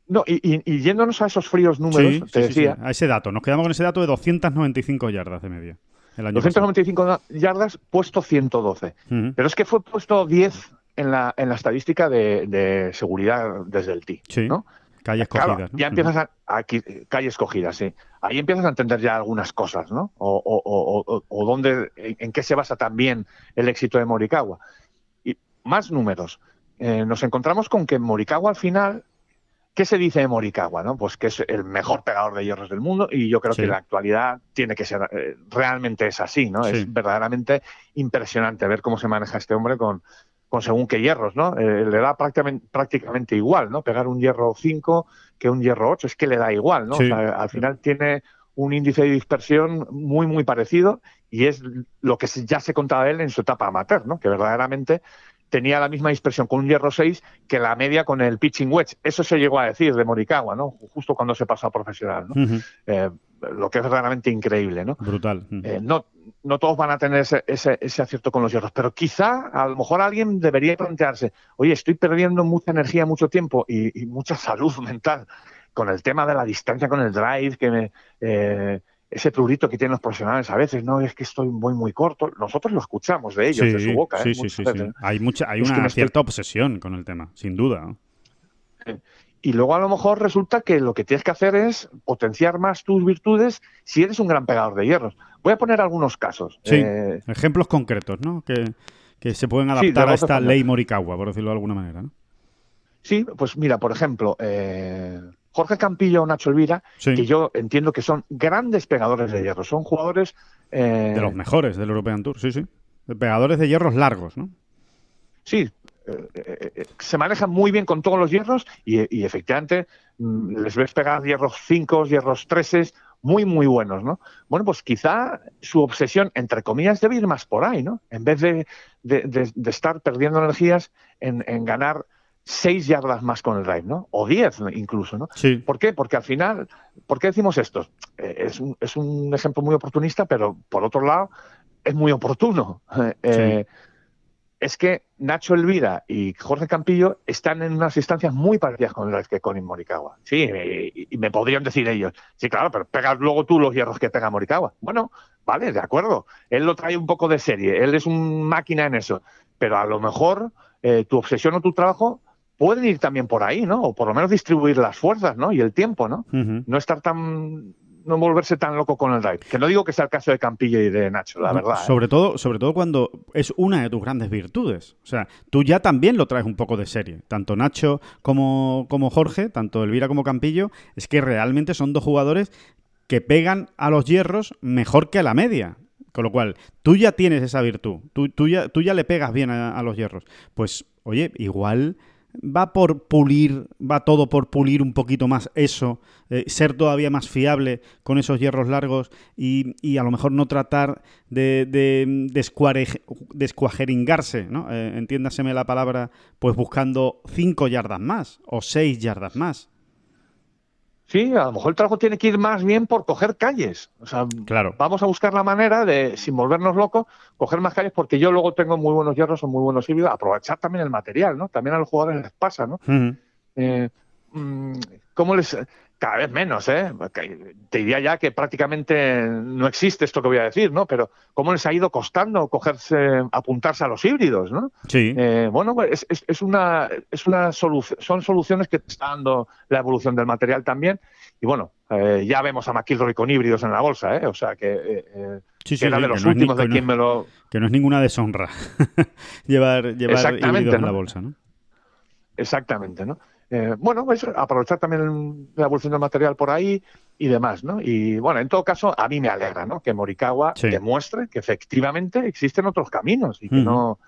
no, y, y- y yéndonos a esos fríos números, Sí, te sí, decía. A ese dato. Nos quedamos con ese dato de 295 yardas de media. El año pasado. 295 yardas, puesto 112. Ujú. Pero es que fue puesto 10 en la, en la estadística de, de seguridad desde el tee. Sí. ¿no? Calles Claro, cogidas. ¿no? ya empiezas a, aquí, calles cogidas, sí. Ahí empiezas a entender ya algunas cosas, ¿no? O, o, o, o- dónde, en, en qué se basa también el éxito de Morikawa. Y más números. Eh, nos encontramos con que Morikawa al final, ¿qué se dice de Morikawa? ¿no? Pues que es el mejor pegador de hierros del mundo y yo creo Sí. que en la actualidad tiene que ser, eh, realmente es así, ¿no? Sí. Es verdaderamente impresionante ver cómo se maneja este hombre con, con según qué hierros, ¿no? Eh, le da prácticamente, prácticamente igual, ¿no? Pegar un hierro 5 que un hierro 8, es que le da igual, ¿no? Sí. O sea, al final tiene un índice de dispersión muy, muy parecido y es lo que se- ya se contaba él en su etapa amateur, ¿no? Que verdaderamente tenía la misma dispersión con un hierro 6 que la media con el pitching wedge. Eso se llegó a decir de Morikawa, ¿no? Justo cuando se pasó a profesional, ¿no? Eh, lo que es verdaderamente increíble, ¿no? Brutal. Eh, no, no todos van a tener ese, ese, ese acierto con los hierros, pero quizá a lo mejor alguien debería plantearse, oye, estoy perdiendo mucha energía, mucho tiempo y, y mucha salud mental con el tema de la distancia con el drive, que me, eh, ese prurito que tienen los profesionales a veces, no, es que estoy muy, muy corto. Nosotros lo escuchamos de ellos, de su boca. sí, ¿eh? sí, sí, sí. Hay, mucha, hay Es una estoy- cierta obsesión con el tema, sin duda. ¿no? Y luego a lo mejor resulta que lo que tienes que hacer es potenciar más tus virtudes si eres un gran pegador de hierros. Voy a poner algunos casos. Sí. Eh, Ejemplos concretos, ¿no? Que, que se pueden Sí, adaptar a esta ley Morikawa, por decirlo de alguna manera. ¿no? sí, pues mira, por ejemplo, eh, Jorge Campillo o Nacho Elvira, Sí. que yo entiendo que son grandes pegadores de hierro. Son jugadores... eh, De los mejores del European Tour, sí, sí. De pegadores de hierros largos, ¿no? Sí, se manejan muy bien con todos los hierros y, y efectivamente mm, les ves pegar hierros 5, hierros 3, muy, muy buenos, ¿no? Bueno, pues quizá su obsesión, entre comillas, debe ir más por ahí, ¿no? En vez de, de- de- de estar perdiendo energías en, en ganar 6 yardas más con el drive, ¿no? O 10 incluso, ¿no? Sí. ¿Por qué? Porque al final, ¿por qué decimos esto? Eh, es, un, es un ejemplo muy oportunista, pero por otro lado, es muy oportuno. Eh, Es que Nacho Elvira y Jorge Campillo están en unas distancias muy parecidas con las que con Morikawa. Sí, y, me podrían decir ellos, sí, claro, pero pegas luego tú los hierros que pega Morikawa. Bueno, vale, de acuerdo. Él lo trae un poco de serie, él es un máquina en eso, pero a lo mejor eh, tu obsesión o tu trabajo pueden ir también por ahí, ¿no? O por lo menos distribuir las fuerzas, ¿no? Y el tiempo, ¿no? No estar tan no volverse tan loco con el drive. Que no digo que sea el caso de Campillo y de Nacho, la verdad. ¿eh? Sobre todo, sobre todo cuando es una de tus grandes virtudes. O sea, tú ya también lo traes un poco de serie. Tanto Nacho como, como Jorge, tanto Elvira como Campillo, es que realmente son dos jugadores que pegan a los hierros mejor que a la media. Con lo cual, tú ya tienes esa virtud. Tú, tú ya, tú ya le pegas bien a, a los hierros. Pues, oye, igual va por pulir, va todo por pulir un poquito más eso, eh, ser todavía más fiable con esos hierros largos y, y a lo mejor no tratar de, de ¿no? Eh, entiéndaseme la palabra, pues buscando cinco yardas más o seis yardas más. Sí, a lo mejor el trabajo tiene que ir más bien por coger calles. O sea, Claro. vamos a buscar la manera de, sin volvernos locos, coger más calles, porque yo luego tengo muy buenos hierros o muy buenos híbridos, aprovechar también el material, ¿no? También a los jugadores les pasa, ¿no? Eh, mm, ¿Cómo les.? Cada vez menos, ¿eh? Te diría ya que prácticamente no existe esto que voy a decir, ¿no? Pero ¿cómo les ha ido costando cogerse, apuntarse a los híbridos, ¿no? Sí. Eh, bueno, pues es, es- es una, es una solución, son soluciones que está dando la evolución del material también. Y bueno, eh, ya vemos a McIlroy con híbridos en la bolsa, ¿eh? O sea que, eh, eh, Sí, que sí, era sí, de los últimos de no- quien me lo. Que no es ninguna deshonra llevar, llevar híbridos en la bolsa, ¿no? Exactamente, ¿no? Eh, bueno, pues aprovechar también la evolución del material por ahí y demás, ¿no? Y bueno, en todo caso, a mí me alegra, ¿no? Que Morikawa demuestre que efectivamente existen otros caminos y que no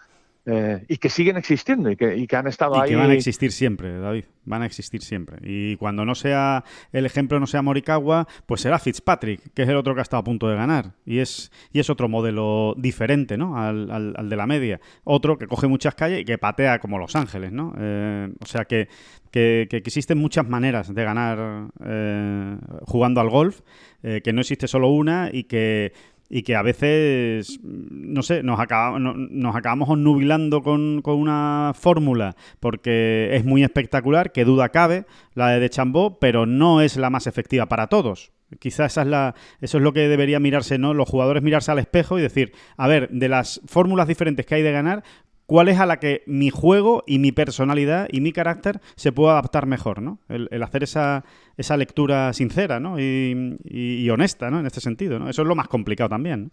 eh, y que siguen existiendo y que, y que han estado ahí. Y que van a existir siempre, David. Van a existir siempre. Y cuando no sea el ejemplo, no sea Morikawa, pues será Fitzpatrick, que es el otro que ha estado a punto de ganar. Y es, y es otro modelo diferente, ¿no? Al, al, de la media. Otro que coge muchas calles y que patea como Los Ángeles, ¿no? Eh, o sea que, que, que, existen muchas maneras de ganar eh, jugando al golf, que no existe solo una y que y que a veces, no sé, nos, nos acabamos nubilando con, con una fórmula porque es muy espectacular, que duda cabe, la de Chambó, pero no es la más efectiva para todos. Quizás esa es la, eso es lo que debería mirarse, ¿no? Los jugadores mirarse al espejo y decir, a ver, de las fórmulas diferentes que hay de ganar, cuál es a la que mi juego y mi personalidad y mi carácter se puede adaptar mejor, ¿no? El, hacer esa, esa, lectura sincera, ¿no? Y, honesta, ¿no? En este sentido, ¿no? Eso es lo más complicado también.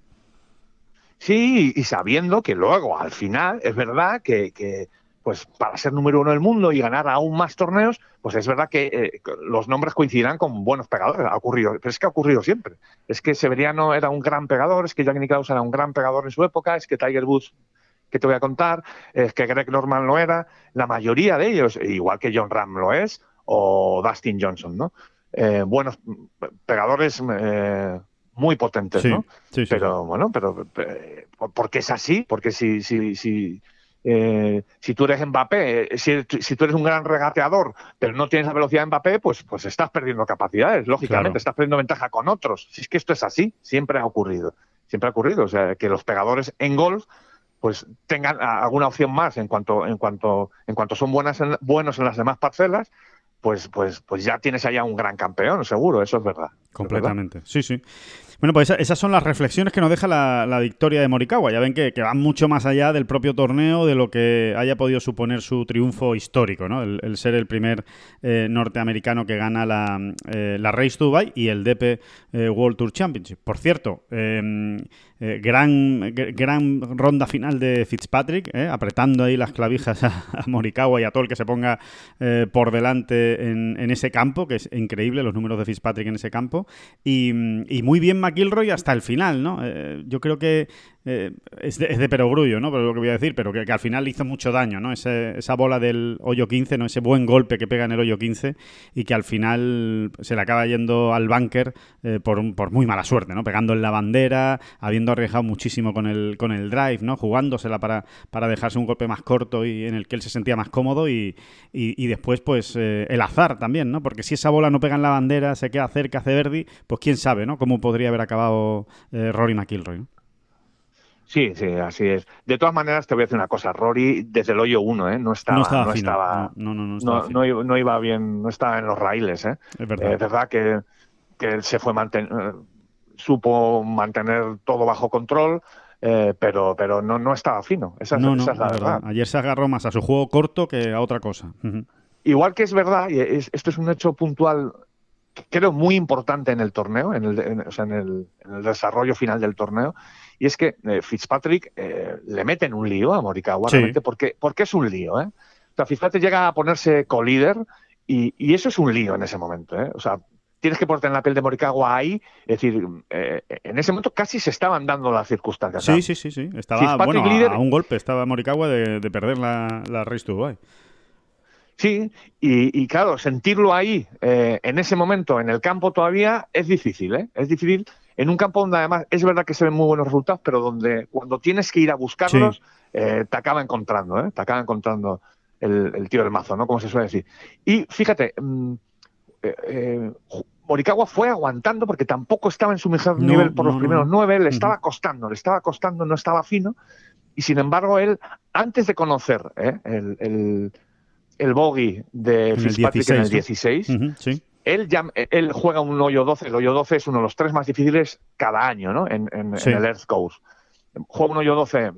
Sí, y sabiendo que luego, al final, es verdad que, pues para ser número uno del mundo y ganar aún más torneos, pues es verdad que eh, los nombres coincidirán con buenos pegadores. Ha ocurrido, pero es que ha ocurrido siempre. Es que Severiano era un gran pegador, es que Jack Nicklaus era un gran pegador en su época, es que Tiger Woods que te voy a contar, es que Greg Norman lo era, la mayoría de ellos, igual que John Ram lo es, o Dustin Johnson, ¿no? Eh, buenos pegadores eh, muy potentes, ¿no? Sí, sí, pero bueno, pero eh, porque es así, porque si, si, si, si tú eres Mbappé, si, si, tú eres un gran regateador, pero no tienes la velocidad de Mbappé, pues, pues estás perdiendo capacidades, lógicamente, estás perdiendo ventaja con otros. Si es que esto es así, siempre ha ocurrido, siempre ha ocurrido, o sea, que los pegadores en golf pues tengan alguna opción más en cuanto en cuanto en cuanto son buenas buenos en las demás parcelas pues pues pues ya tienes allá un gran campeón seguro eso es verdad completamente. Sí sí bueno, pues esas son las reflexiones que nos deja la, victoria de Morikawa. Ya ven que, van mucho más allá del propio torneo, de lo que haya podido suponer su triunfo histórico, ¿no? El, ser el primer eh, norteamericano que gana la, eh, la Race Dubai y el DP eh, World Tour Championship. Por cierto, em, gran, gran ronda final de Fitzpatrick, apretando ahí las clavijas a, Morikawa y a todo el que se ponga por delante en, en, ese campo, que es increíble los números de Fitzpatrick en ese campo. Y, y muy bien McIlroy hasta el final, ¿no? Eh, yo creo que eh, es, de, es, de, perogrullo, ¿no? Pero lo que voy a decir, pero que, al final hizo mucho daño, ¿no? esa bola del hoyo 15, ¿no? Ese buen golpe que pega en el hoyo 15 y que al final se le acaba yendo al bunker eh, por, por, muy mala suerte, ¿no? Pegando en la bandera, habiendo arriesgado muchísimo con el, con el drive, ¿no? Jugándosela para, para dejarse un golpe más corto y en el que él se sentía más cómodo y, después, pues, eh, el azar también, ¿no? Porque si esa bola no pega en la bandera, se queda cerca, hace Verdi, pues quién sabe, ¿no? Cómo podría haber acabado Rory McIlroy, ¿no? Sí, sí, así es. De todas maneras, te voy a decir una cosa. Rory, desde el hoyo 1, ¿eh? no estaba, no estaba, no, estaba, no, no, no, no, iba bien, no estaba en los raíles. ¿eh? Es verdad, es verdad que, que se fue mantener, eh, supo mantener todo bajo control. Eh, pero, pero no, no estaba fino. Esa, esa es la, verdad. Ayer se agarró más a su juego corto que a otra cosa. Igual que es verdad, y esto es un hecho puntual, creo muy importante en el torneo, en el, o sea, en el, en el desarrollo final del torneo, y es que eh, Fitzpatrick eh, le mete en un lío a Morikawa, realmente, porque, porque es un lío. ¿eh? O sea, Fitzpatrick llega a ponerse co-líder y, y, eso es un lío en ese momento. ¿eh? O sea, tienes que ponerte en la piel de Morikawa ahí. Es decir, eh, en ese momento casi se estaban dando las circunstancias. Sí, sí, sí, sí. Estaba bueno, a, un golpe, estaba Morikawa de, de perder la, la Race to Dubai. Sí, y, y, claro, sentirlo ahí, eh, en ese momento, en el campo todavía, es difícil, ¿eh? Es difícil en un campo donde además es verdad que se ven muy buenos resultados, pero donde cuando tienes que ir a buscarlos, eh, te acaba encontrando, ¿eh? te acaba encontrando el, tío del mazo, ¿no? Como se suele decir. Y fíjate, mm, eh, Morikawa fue aguantando porque tampoco estaba en su mejor nivel por los primeros nueve, le estaba costando, le estaba costando, no estaba fino. Y sin embargo, él, antes de conocer el, el, el bogey de Fitzpatrick en el 16, sí él, ya, él juega un hoyo 12, el hoyo 12 es uno de los tres más difíciles cada año, ¿no? En, el Earth Coast. Juega un hoyo 12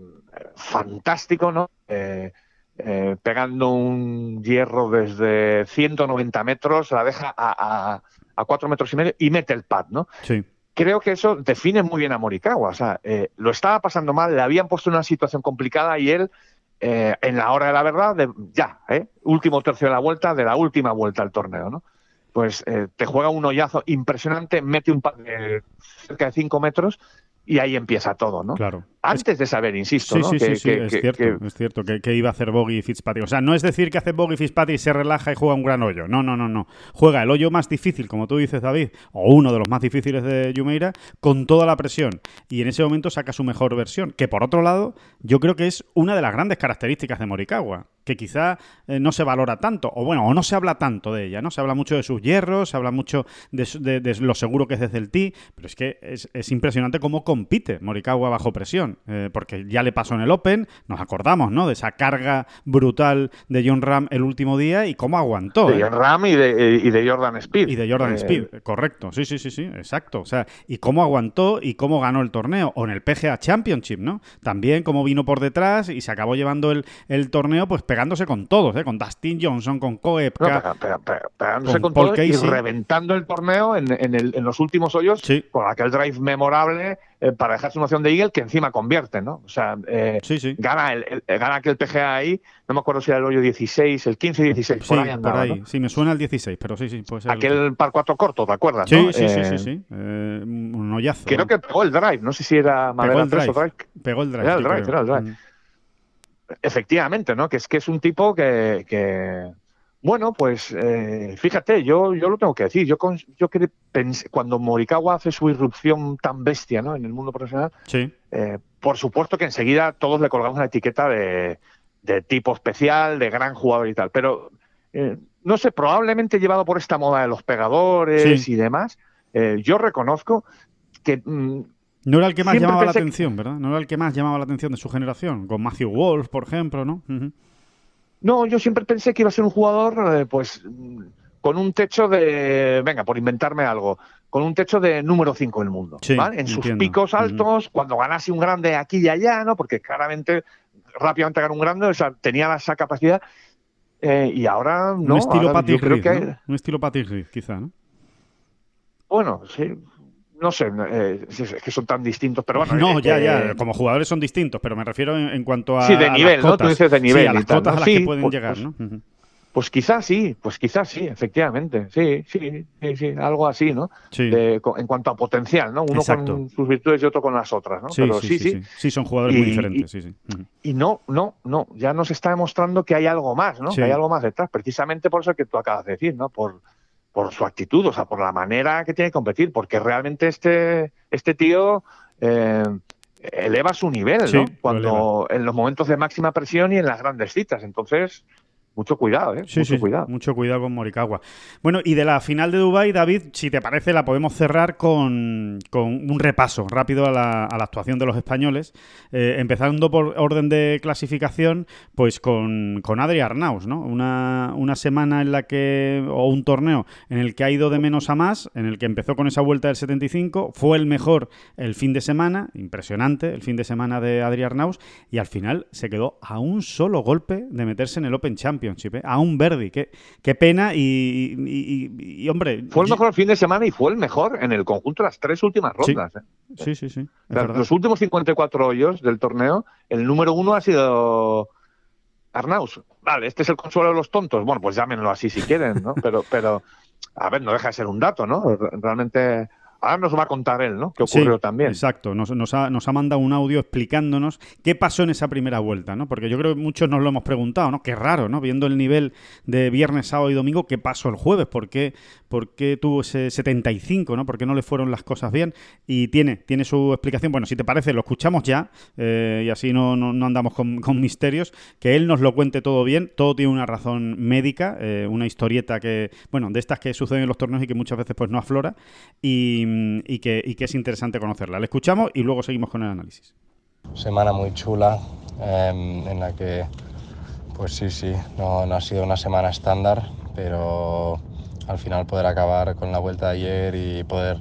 fantástico, ¿no? Eh, eh, pegando un hierro desde 190 metros, la deja a, a, 4 metros y medio y mete el pad, ¿no? Sí. Creo que eso define muy bien a Morikawa. O sea, eh, lo estaba pasando mal, le habían puesto en una situación complicada y él eh, en la hora de la verdad, de, ya, ¿eh? último tercio de la vuelta, de la última vuelta al torneo, ¿no? Pues eh, te juega un hoyazo impresionante, mete un par de cerca de 5 metros y ahí empieza todo, ¿no? Claro. Antes de saber, insisto, Sí, ¿no? sí, que, sí, sí, que- es que- cierto, que- es cierto que, que iba a hacer Bogey y Fitzpatrick. O sea, no es decir que hace Bogey y Fitzpatrick se relaja y juega un gran hoyo. No, no, no, no. Juega el hoyo más difícil, como tú dices, David, o uno de los más difíciles de Jumeira, con toda la presión. Y en ese momento saca su mejor versión. Que por otro lado, yo creo que es una de las grandes características de Morikawa. Que quizá eh, no se valora tanto, o bueno, o no se habla tanto de ella, ¿no? Se habla mucho de sus hierros, se habla mucho de, de- de lo seguro que es desde el tee, pero es que es, es impresionante cómo compite Morikawa bajo presión, eh, porque ya le pasó en el Open, nos acordamos, ¿no? De esa carga brutal de John Ram el último día y cómo aguantó. de ¿eh? John Ram y de, y de Jordan Speed. Y de Jordan Speed, correcto. Sí, sí, sí, sí, exacto. O sea, y cómo aguantó y cómo ganó el torneo. O en el PGA Championship, ¿no? También cómo vino por detrás y se acabó llevando el, el torneo, pues pegándose con todos, ¿eh? Con Dustin Johnson, con No, Koepka. pega- pega- pegándose con con, Paul todo y reventando el torneo en, en el- en los últimos hoyos Sí. con aquel drive memorable eh, para dejarse una opción de Eagle que encima convierte, ¿no? O sea, eh, Sí, sí. gana, el, el- gana aquel PGA ahí, no me acuerdo si era el hoyo 16, el 15-16, Sí, por ahí por andaba, ahí. ¿no? Sí, me suena el 16, pero sí, sí, puede ser. el- Aquel par 4 corto, ¿te acuerdas? Sí, no? sí, sí, Eh, sí, sí. Eh, un hoyazo. Creo que pegó el drive, no sé si era pegó madera el 3 o drive. Pegó el drive. Era el drive, creo. era el drive. Mm. Efectivamente, ¿no? Que es que es un tipo que, que- bueno, pues eh, fíjate, yo, yo lo tengo que decir. Yo, con- yo cre- pensé- cuando Morikawa hace su irrupción tan bestia, ¿no? En el mundo profesional, Sí, eh, por supuesto que enseguida todos le colgamos la etiqueta de, de tipo especial, de gran jugador y tal. Pero eh, no sé, probablemente llevado por esta moda de los pegadores Sí. y demás, eh, yo reconozco que mm, No era el que más Siempre llamaba la que- atención, ¿verdad? No era el que más llamaba la atención de su generación, con Matthew Wolf, por ejemplo, ¿no? No, yo siempre pensé que iba a ser un jugador, eh, pues, con un techo de, venga, por inventarme algo, con un techo de número 5 en el mundo, Sí, ¿vale? En sus entiendo. picos altos, cuando ganase un grande aquí y allá, ¿no? Porque claramente, rápidamente ganó un grande, o sea, tenía esa capacidad, eh, y ahora no. un estilo ahora Patrick Reed, que, ¿no? Un estilo Patrick Reed, quizá, ¿no? bueno, sí, no sé, eh, es que son tan distintos, pero bueno. no, eh, ya, eh, ya, como jugadores son distintos, pero me refiero en, en cuanto a Sí, de nivel, ¿no? Tú dices de Sí, nivel a y las tal, cotas ¿no? a las que pueden pues- llegar, pues- ¿no? Pues quizás sí, pues quizás sí, efectivamente, sí, sí, sí, sí, algo así, ¿no? Sí. de- en cuanto a potencial, ¿no? Uno Exacto. con sus virtudes y otro con las otras, ¿no? Sí, Pero sí, sí, sí. Sí, son jugadores muy Y- diferentes, sí, sí. Y no, no, no, ya nos está demostrando que hay algo más, ¿no? Que hay algo más detrás, precisamente por eso que tú acabas de decir, ¿no? Por, por su actitud, o sea, por la manera que tiene que competir, porque realmente este, este tío eh, eleva su nivel, Sí, ¿no? lo Cuando en los momentos de máxima presión y en las grandes citas, entonces mucho cuidado, ¿eh? Sí, mucho sí, cuidado. mucho cuidado con Morikawa. Bueno, y de la final de Dubai, David, si te parece, la podemos cerrar con, con un repaso rápido a la, a la actuación de los españoles, eh, empezando por orden de clasificación, pues con, con Adri Arnaus, ¿no? Una, una semana en la que, o un torneo en el que ha ido de menos a más, en el que empezó con esa vuelta del 75, fue el mejor el fin de semana, impresionante el fin de semana de Adri Arnaus, y al final se quedó a un solo golpe de meterse en el Open Championship, ¿eh? a un Verdi. Qué, qué pena y, y- y- y, hombre... Fue el mejor fin de semana y fue el mejor en el conjunto de las tres últimas Sí. rondas. ¿eh? Sí, sí, sí. O sea, los últimos 54 hoyos del torneo, el número uno ha sido Arnaus. Vale, este es el consuelo de los tontos. Bueno, pues llámenlo así si quieren, ¿no? Pero, pero a ver, no deja de ser un dato, ¿no? Re- Realmente, ahora nos va a contar él, ¿no? ¿Qué Sí, ocurrió también? Exacto, nos, nos ha, nos ha mandado un audio explicándonos qué pasó en esa primera vuelta, ¿no? Porque yo creo que muchos nos lo hemos preguntado, ¿no? Qué raro, ¿no? Viendo el nivel de viernes, sábado y domingo, ¿qué pasó el jueves? ¿Por qué, por qué tuvo ese 75, ¿no? ¿Por qué no le fueron las cosas bien? Y tiene, tiene su explicación. Bueno, si te parece, lo escuchamos ya eh, y así no, no, no andamos con, con misterios. Que él nos lo cuente todo bien. Todo tiene una razón médica, eh, una historieta que, bueno, de estas que suceden en los torneos y que muchas veces pues no aflora y, y que, y que es interesante conocerla. Le escuchamos y luego seguimos con el análisis. semana muy chula eh, en la que, pues sí, sí, no, no ha sido una semana estándar, pero al final poder acabar con la vuelta de ayer y poder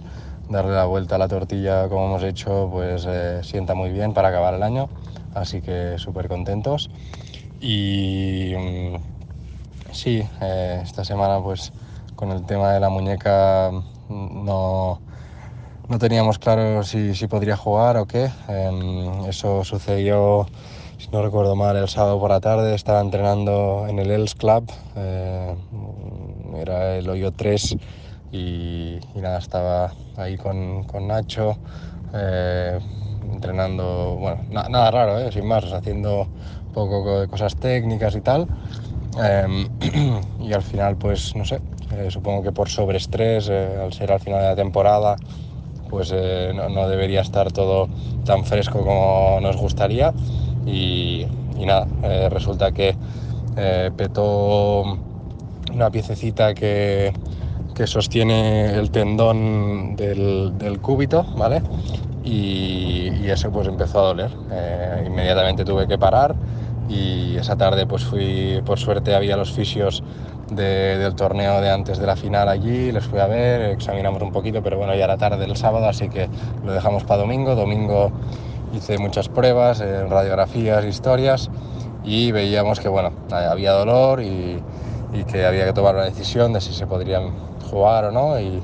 darle la vuelta a la tortilla como hemos hecho, pues eh, sienta muy bien para acabar el año, así que súper contentos. Y mm, sí, eh, esta semana pues con el tema de la muñeca no, no teníamos claro si, si podría jugar o qué. Em, eso sucedió si no recuerdo mal, el sábado por la tarde estaba entrenando en el Els Club, eh, era el hoyo 3 y, nada, estaba ahí con, con Nacho, eh, entrenando, bueno, nada raro, ¿eh? sin más, haciendo un poco de cosas técnicas y tal. Em, y al final, pues no sé, eh, supongo que por sobreestrés, al ser al final de la temporada, pues no, no, debería estar todo tan fresco como nos gustaría. Y, nada, resulta que petó una piececita que, sostiene el tendón del, cúbito, ¿vale? Y, y, eso pues empezó a doler. Eh, inmediatamente tuve que parar y esa tarde pues fui, por suerte había los fisios de, del torneo de antes de la final allí, les fui a ver, examinamos un poquito, pero bueno, ya era tarde del sábado, así que lo dejamos para domingo. Domingo hice muchas pruebas, eh, radiografías, historias y veíamos que bueno, había dolor y, y que había que tomar una decisión de si se podrían jugar o no y,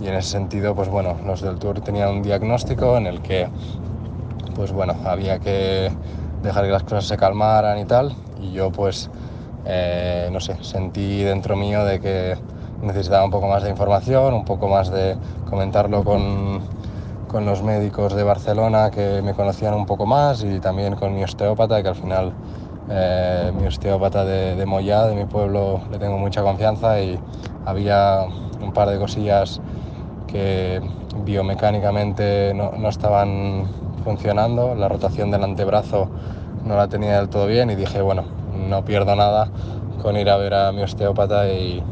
y, en ese sentido pues bueno los del Tour tenían un diagnóstico en el que pues bueno había que dejar que las cosas se calmaran y tal y yo pues eh, no sé sentí dentro mío de que necesitaba un poco más de información un poco más de comentarlo con, con los médicos de Barcelona que me conocían un poco más y también con mi osteópata que al final eh, mi osteópata de, de Moyá, de mi pueblo, le tengo mucha confianza y había un par de cosillas que biomecánicamente no, no, estaban funcionando, la rotación del antebrazo no la tenía del todo bien y dije, bueno, no pierdo nada con ir a ver a mi osteópata y,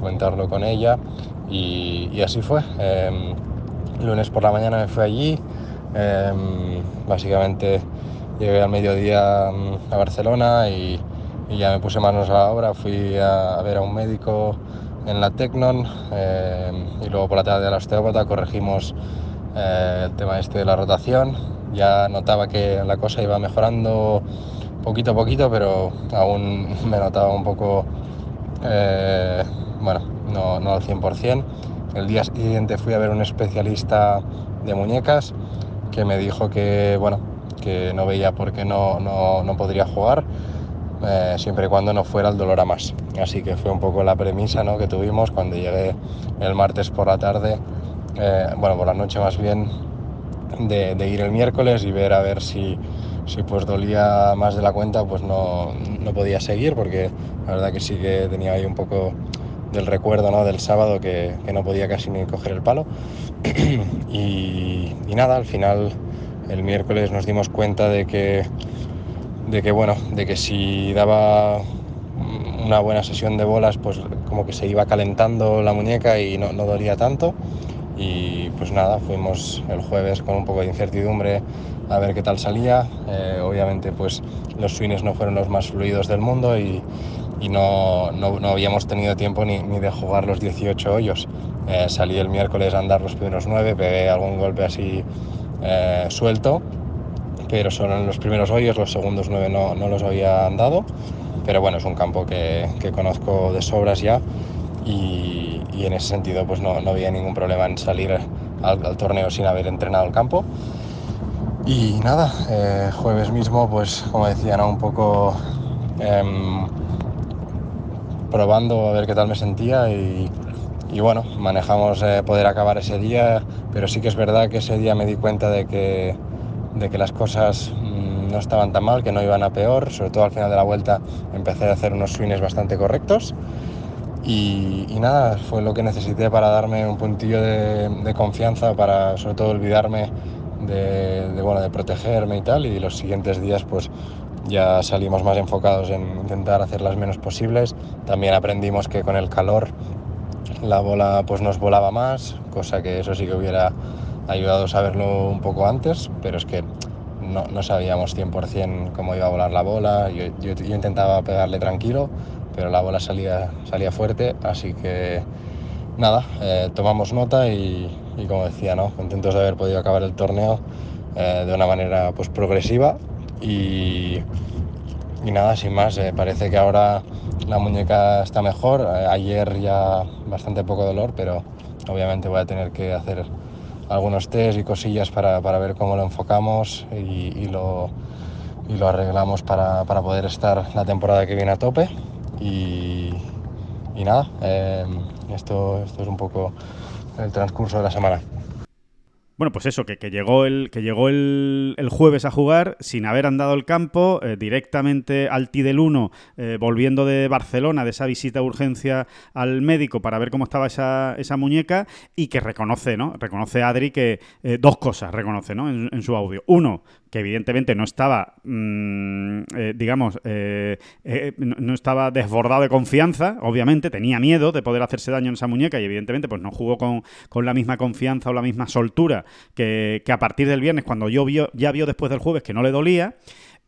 comentarlo con ella y, así fue. Eh, lunes por la mañana me fui allí, eh, básicamente llegué al mediodía mm, a Barcelona y, ya me puse manos a la obra, fui a, ver a un médico en la Tecnon eh, y luego por la tarde a la osteópata. Corregimos eh, el tema este de la rotación. Ya notaba que la cosa iba mejorando poquito a poquito, pero aún me notaba un poco, eh, bueno, no, no al 100%. El día siguiente fui a ver un especialista de muñecas que me dijo que, bueno, que no veía por qué no, no, no podría jugar, eh, siempre y cuando no fuera el dolor a más. Así que fue un poco la premisa ¿no? que tuvimos cuando llegué el martes por la tarde, eh, bueno, por la noche más bien, de, ir el miércoles y ver a ver si, si pues dolía más de la cuenta, pues no, no, podía seguir, porque la verdad que sí que tenía ahí un poco del recuerdo ¿no? del sábado que, que no podía casi ni coger el palo. y, y nada, al final el miércoles nos dimos cuenta de que, de que, bueno, de que si daba una buena sesión de bolas, pues como que se iba calentando la muñeca y no, no dolía tanto. Y pues nada, fuimos el jueves con un poco de incertidumbre a ver qué tal salía. Eh, obviamente pues los swings no fueron los más fluidos del mundo y, no, no, no, habíamos tenido tiempo ni, ni, de jugar los 18 hoyos. Eh, salí el miércoles a andar los primeros 9, pegué algún golpe así eh, suelto, pero son en los primeros hoyos, los segundos nueve no, no, los había andado, pero bueno, es un campo que conozco de sobras ya y, en ese sentido pues no, no había ningún problema en salir al, torneo sin haber entrenado el campo. Y nada, eh, jueves mismo, pues como decía, ¿no? un poco eh, probando a ver qué tal me sentía y, bueno, manejamos eh, poder acabar ese día, pero sí que es verdad que ese día me di cuenta de que, de que las cosas mmm, no estaban tan mal, que no iban a peor, sobre todo al final de la vuelta empecé a hacer unos swings bastante correctos y, y nada, fue lo que necesité para darme un puntillo de, de confianza, para sobre todo olvidarme de, de, bueno, de protegerme y tal, y los siguientes días pues ya salimos más enfocados en intentar hacer las menos posibles. También aprendimos que con el calor la bola pues nos volaba más, cosa que eso sí que hubiera ayudado a saberlo un poco antes, pero es que no, no sabíamos 100% cómo iba a volar la bola, yo, yo, yo, intentaba pegarle tranquilo, pero la bola salía, salía fuerte, así que nada, eh, tomamos nota y, como decía, ¿no? contentos de haber podido acabar el torneo eh, de una manera pues progresiva y, y nada, sin más, eh, parece que ahora la muñeca está mejor. Ayer ya bastante poco dolor, pero obviamente voy a tener que hacer algunos test y cosillas para, para ver cómo lo enfocamos y, y, lo, lo arreglamos para, para, poder estar la temporada que viene a tope. Y, y nada, eh, esto, esto es un poco el transcurso de la semana. Bueno, pues eso, que, que llegó, el, que llegó el, el, jueves a jugar sin haber andado el campo, eh, directamente al T del 1, eh, volviendo de Barcelona, de esa visita a urgencia al médico para ver cómo estaba esa, esa muñeca y que reconoce, ¿no? Reconoce Adri que eh, dos cosas reconoce, ¿no? En, su audio. Uno, que evidentemente no estaba, mmm, eh, digamos, eh, eh, no estaba desbordado de confianza, obviamente, tenía miedo de poder hacerse daño en esa muñeca y evidentemente pues no jugó con, con la misma confianza o la misma soltura que, que, a partir del viernes, cuando yo vio, ya vio después del jueves que no le dolía.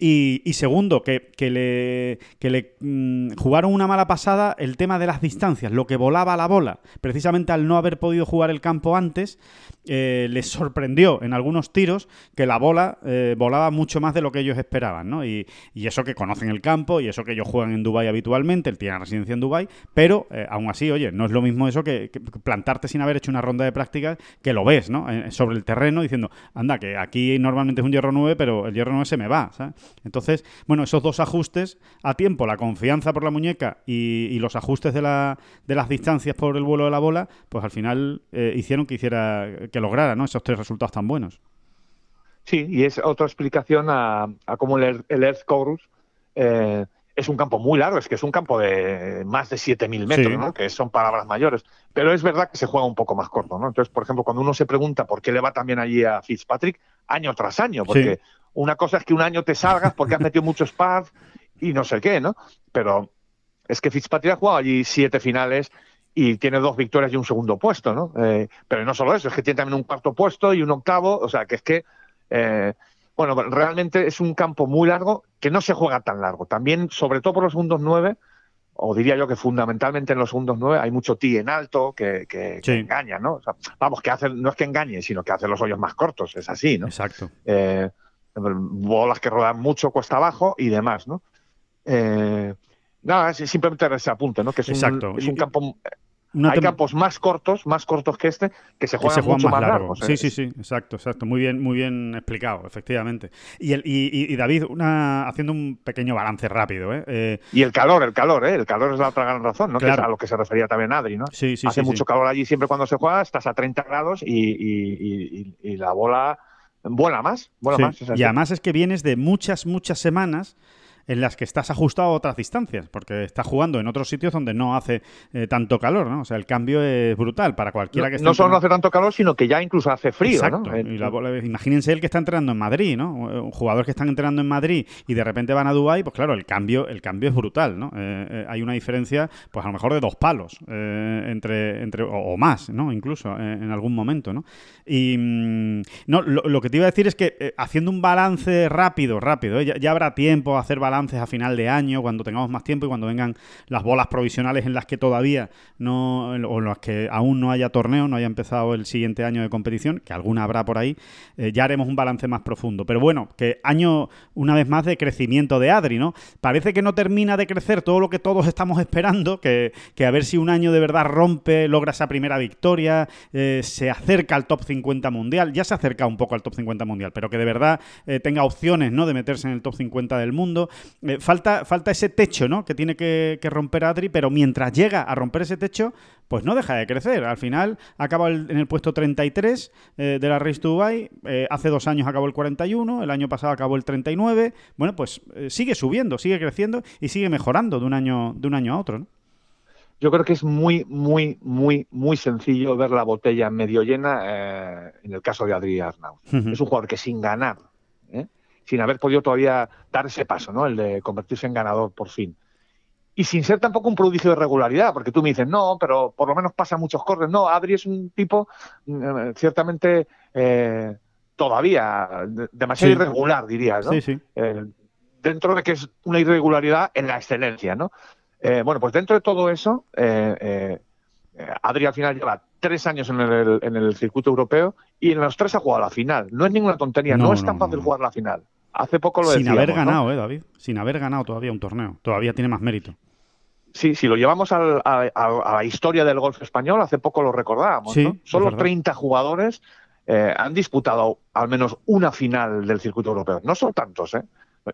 Y, segundo, que, que le, que le mmm, jugaron una mala pasada el tema de las distancias, lo que volaba la bola. Precisamente al no haber podido jugar el campo antes, eh, les sorprendió en algunos tiros que la bola eh, volaba mucho más de lo que ellos esperaban, ¿no? Y, y, eso que conocen el campo y eso que ellos juegan en Dubái habitualmente, él tiene residencia en Dubái, pero eh, aún así, oye, no es lo mismo eso que, plantarte sin haber hecho una ronda de prácticas que lo ves, ¿no? sobre el terreno diciendo, anda, que aquí normalmente es un hierro 9, pero el hierro 9 se me va, ¿sabes? Entonces, bueno, esos dos ajustes a tiempo, la confianza por la muñeca y, y los ajustes de, la, de, las distancias por el vuelo de la bola, pues al final hicieron que hiciera que lograra ¿no? esos tres resultados tan buenos. Sí, y es otra explicación a, a cómo el, el Earth Chorus eh, es un campo muy largo, es que es un campo de más de 7.000 metros, sí. ¿no? que son palabras mayores, pero es verdad que se juega un poco más corto. ¿no? Entonces, por ejemplo, cuando uno se pregunta por qué le va también allí a Fitzpatrick, año tras año, porque sí. una cosa es que un año te salgas porque has metido muchos pads y no sé qué, ¿no? Pero es que Fitzpatrick ha jugado allí siete finales y tiene dos victorias y un segundo puesto, ¿no? Eh, pero no solo eso, es que tiene también un cuarto puesto y un octavo, o sea, que es que, eh, bueno, realmente es un campo muy largo que no se juega tan largo. También, sobre todo por los segundos nueve, o diría yo que fundamentalmente en los segundos nueve hay mucho tee en alto que, que, sí. que engaña, ¿no? O sea, vamos, que hace, no es que engañe, sino que hace los hoyos más cortos, es así, ¿no? Exacto. Eh, bolas que rodan mucho cuesta abajo y demás, ¿no? Eh, nada, es simplemente ese apunte, ¿no? Que es, Exacto. Un, es un campo una Hay campos más cortos, más cortos que este, que se juegan, que se juegan mucho más, más largos. ¿eh? Sí, sí, sí, exacto, exacto. Muy bien, muy bien explicado, efectivamente. Y, el, y, y David, una, haciendo un pequeño balance rápido. ¿eh? Eh, y el calor, el calor, ¿eh? El calor es la otra gran razón, ¿no? Claro. Que es a lo que se refería también Adri, ¿no? Sí, sí, Hace sí, mucho calor allí siempre cuando se juega, estás a 30 grados y, y la bola vuela más, vuela más. Y además es que vienes de muchas, muchas semanas en las que estás ajustado a otras distancias, porque estás jugando en otros sitios donde no hace eh, tanto calor, ¿no? O sea, el cambio es brutal para cualquiera no, que esté. No solo no hace tanto calor, sino que ya incluso hace frío, Exacto. ¿no? Y la, imagínense el que está entrenando en Madrid, ¿no? Jugadores que están entrenando en Madrid y de repente van a Dubái, pues claro, el cambio, el cambio es brutal, ¿no? Eh, eh, hay una diferencia, pues a lo mejor de dos palos eh, entre, entre o, o, más, ¿no? Incluso eh, en algún momento, ¿no? Y mmm, no, lo, lo, que te iba a decir es que eh, haciendo un balance rápido, rápido, ya, ya habrá tiempo a hacer balances a final de año, cuando tengamos más tiempo y cuando vengan las bolas provisionales en las que todavía no, o en las que aún no haya torneo, no haya empezado el siguiente año de competición, que alguna habrá por ahí, eh, ya haremos un balance más profundo. Pero bueno, que año, una vez más, de crecimiento de Adri, ¿no? Parece que no termina de crecer todo lo que todos estamos esperando, que, que a ver si un año de verdad rompe, logra esa primera victoria, eh, se acerca al top 50 mundial, ya se acerca un poco al top 50 mundial, pero que de verdad eh, tenga opciones, ¿no? De meterse en el top 50 del mundo. Eh, falta, falta ese techo, ¿no? Que tiene que, que, romper Adri, pero mientras llega a romper ese techo, pues no deja de crecer. Al final acaba el, en el puesto 33 eh, de la Race to Dubai. Eh, hace dos años acabó el 41, el año pasado acabó el 39. Bueno, pues sigue subiendo, sigue creciendo y sigue mejorando de un año, de un año a otro, ¿no? Yo creo que es muy, muy, muy, muy sencillo ver la botella medio llena eh, en el caso de Adri Arnaud. Uh -huh. Es un jugador que sin ganar ¿eh? Sin haber podido todavía dar ese paso, ¿no? El de convertirse en ganador por fin. Y sin ser tampoco un prodigio de regularidad, porque tú me dices, no, pero por lo menos pasa muchos cortes. No, Adri es un tipo eh, ciertamente eh, todavía demasiado sí. irregular, dirías, ¿no? Sí, sí. Eh, dentro de que es una irregularidad en la excelencia, ¿no? Eh, bueno, pues dentro de todo eso, Adri al final lleva tres años en el, en el, circuito europeo y en los tres ha jugado la final. No es ninguna tontería, no, no es tan fácil no. jugar la final. Hace poco lo Sin decíamos, haber ganado, ¿no? eh, David. Sin haber ganado todavía un torneo. Todavía tiene más mérito. Sí, si lo llevamos al, a, la historia del golf español, hace poco lo recordábamos. Sí, ¿no? Solo 30 jugadores eh, han disputado al menos una final del circuito europeo. No son tantos, ¿eh?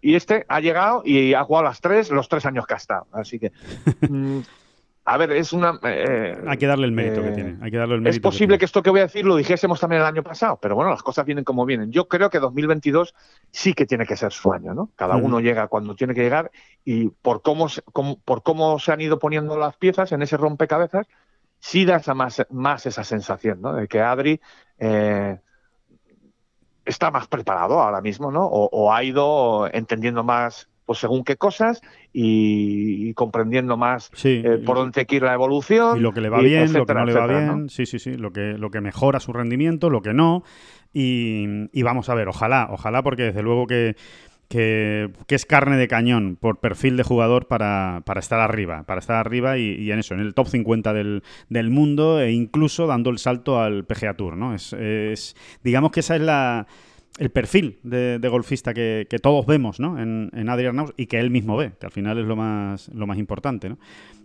Y este ha llegado y ha jugado las tres, los tres años que ha estado. Así que. mm, a ver, es una. eh, Hay que darle el mérito que eh, tiene. Hay que darle el mérito es posible que que esto que voy a decir lo dijésemos también el año pasado, pero bueno, las cosas vienen como vienen. Yo creo que 2022 sí que tiene que ser su año, ¿no? Cada Ujú. uno llega cuando tiene que llegar y por cómo, se- cómo- por cómo se han ido poniendo las piezas en ese rompecabezas, sí da esa más, más esa sensación, ¿no? De que Adri eh, está más preparado ahora mismo, ¿no? O, o ha ido entendiendo más, pues según qué cosas y, y comprendiendo más Sí, eh, por dónde quiere la evolución. Y lo que le va y bien, lo que etcétera, no le va etcétera, bien, ¿no? sí, sí, sí, lo que, lo que mejora su rendimiento, lo que no. Y, y vamos a ver, ojalá, ojalá, porque desde luego que, que, que es carne de cañón por perfil de jugador para, para estar arriba, para estar arriba y, y en eso, en el top 50 del, del mundo e incluso dando el salto al PGA Tour, ¿no? Es, es- digamos que esa es la el perfil de, golfista que, que todos vemos ¿no? en, en Adrian Naus y que él mismo ve, que al final es lo más, lo más importante. ¿no?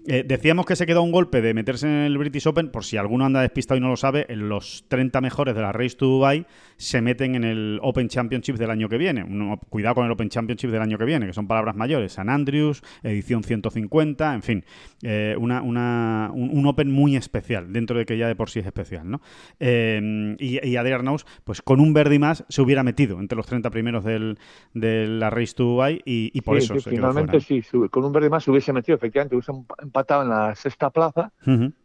Eh, decíamos que se quedó un golpe de meterse en el British Open, por si alguno anda despistado y no lo sabe, en los 30 mejores de la Race to Dubai se meten en el Open Championship del año que viene. Uno- cuidado con el Open Championship del año que viene, que son palabras mayores. San Andrews, edición 150, en fin, eh, una, una- un, un Open muy especial, dentro de que ya de por sí es especial. ¿no? Eh, y, y Adrian Naus, pues con un verde más, se hubiera metido entre los 30 primeros del, de la Race to Dubai y, y por Sí, eso sí, se quedó finalmente fuera. sí, con un verde más se hubiese metido, efectivamente, hubiese empatado en la sexta plaza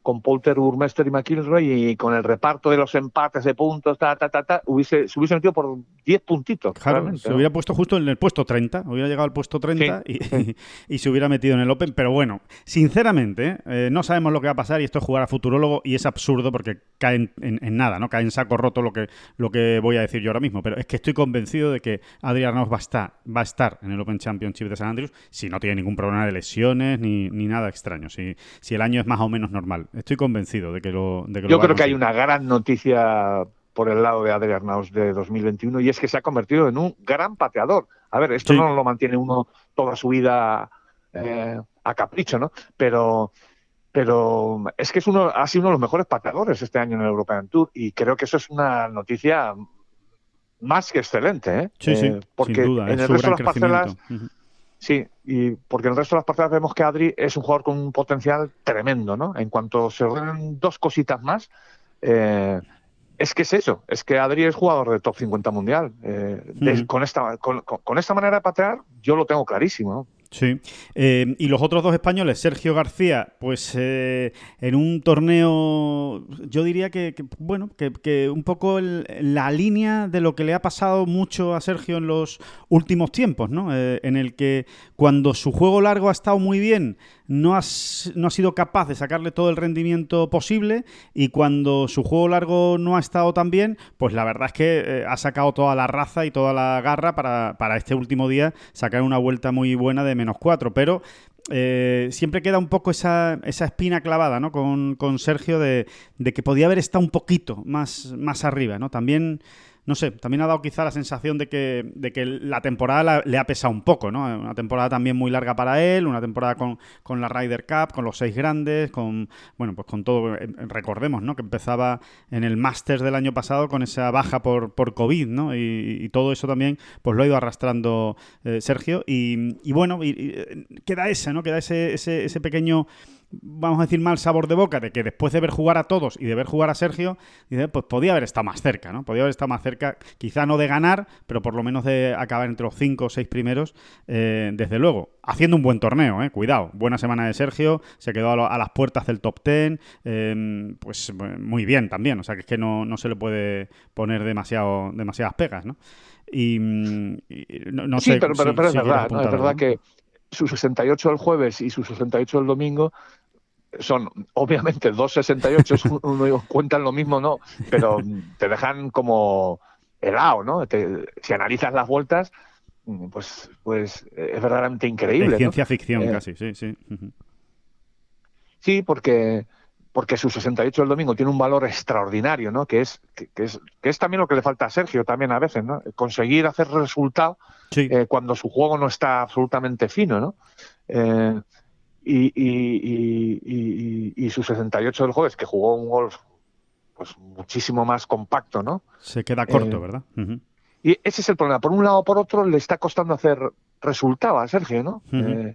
con Poulter, Burmester y McIlroy y con el reparto de los empates de puntos, ta, ta, ta, ta, hubiese, se hubiese metido por 10 puntitos. Claro, se ¿no? hubiera puesto justo en el puesto 30, hubiera llegado al puesto 30 Sí, y, y se hubiera metido en el Open. Pero bueno, sinceramente, eh, no sabemos lo que va a pasar y esto es jugar a futurólogo y es absurdo porque cae en, en- en nada, ¿no? Cae en saco roto lo que, lo que voy a decir yo ahora mismo. Pero es que estoy convencido de que Adrián Naus va a estar, va a estar en el Open Championship de San Andrews si no tiene ningún problema de lesiones ni, ni nada extraño, si, si el año es más o menos normal. Estoy convencido de que lo, de que lo Yo creo que hay una gran noticia por el lado de Adrián Naus de 2021 y es que se ha convertido en un gran pateador. A ver, esto Sí. no lo mantiene uno toda su vida eh, a capricho, ¿no? Pero, pero es que es uno, ha sido uno de los mejores pateadores este año en el European Tour y creo que eso es una noticia más que excelente, ¿eh? Sí, sí, Eh, porque sin duda, en el resto de las parcelas. Sí, y porque en el resto de las parcelas vemos que Adri es un jugador con un potencial tremendo, ¿no? En cuanto se ordenen dos cositas más, eh, es que es eso, es que Adri es jugador de top 50 mundial. Eh, de- con, esta, con, con- con esta manera de patear, yo lo tengo clarísimo. ¿no? Sí. Eh, y los otros dos españoles, Sergio García, pues eh, en un torneo, yo diría que, bueno, que, un poco la línea de lo que le ha pasado mucho a Sergio en los últimos tiempos, ¿no? Eh, en el que cuando su juego largo ha estado muy bien, no, has- no ha sido capaz de sacarle todo el rendimiento posible y cuando su juego largo no ha estado tan bien, pues la verdad es que eh, ha sacado toda la raza y toda la garra para, para este último día sacar una vuelta muy buena de menos cuatro, pero eh, siempre queda un poco esa, esa espina clavada ¿no? con, con Sergio de, de que podía haber estado un poquito más, más arriba, ¿no? También no sé, también ha dado quizá la sensación de que, de que la temporada la- le ha pesado un poco, ¿no? Una temporada también muy larga para él, una temporada con, con la Ryder Cup, con los seis grandes, con, bueno, pues con todo, eh, recordemos, ¿no? Que empezaba en el Masters del año pasado con esa baja por, por COVID, ¿no? Y, y todo eso también, pues lo ha ido arrastrando eh, Sergio y, y bueno, y- eh, queda ese, ¿no? Queda ese, ese, ese pequeño vamos a decir, mal sabor de boca de que después de ver jugar a todos y de ver jugar a Sergio, dice, pues podía haber estado más cerca, ¿no? Podía haber estado más cerca, quizá no de ganar, pero por lo menos de acabar entre los cinco o seis primeros, eh, desde luego. Haciendo un buen torneo, ¿eh? Cuidado. Buena semana de Sergio, se quedó a, lo- a las puertas del top ten, eh, pues eh, muy bien también, o sea que es que no, no se le puede poner demasiado, demasiadas pegas, ¿no? Y, mm, y no, no sí, sé pero, pero, si- pero es si quieres verdad, es verdad que su 68 el jueves y su 68 el domingo son obviamente dos 68, uno cuentan lo mismo, no, pero te dejan como helado, ¿no? Te- si analizas las vueltas, pues, pues es verdaderamente increíble. De ¿no? ciencia ficción Eh, casi, sí, sí. Sí, porque, porque su 68 el domingo tiene un valor extraordinario, ¿no? Que es, que, que es, que es también lo que le falta a Sergio también a veces, ¿no? Conseguir hacer resultado Sí. eh, cuando su juego no está absolutamente fino, ¿no? Eh, y, y, y, y- y su 68 del jueves, que jugó un golf pues muchísimo más compacto, ¿no? Se queda corto, eh, ¿verdad? Y ese es el problema. Por un lado o por otro, le está costando hacer resultaba, Sergio, ¿no? Ujú.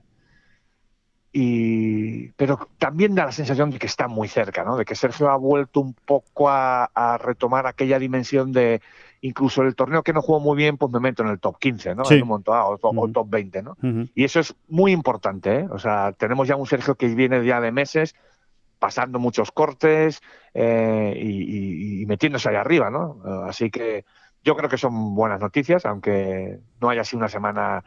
y pero también da la sensación de que está muy cerca, ¿no? De que Sergio ha vuelto un poco a, a retomar aquella dimensión de incluso el torneo que no jugó muy bien, pues me meto en el top 15, ¿no? Sí. En un momento dado, o, to- o Ujú. top 20, ¿no? Y eso es muy importante, ¿eh? O sea, tenemos ya un Sergio que viene ya de meses pasando muchos cortes eh, y, y- y metiéndose ahí arriba, ¿no? Eh, Así que yo creo que son buenas noticias, aunque no haya sido una semana...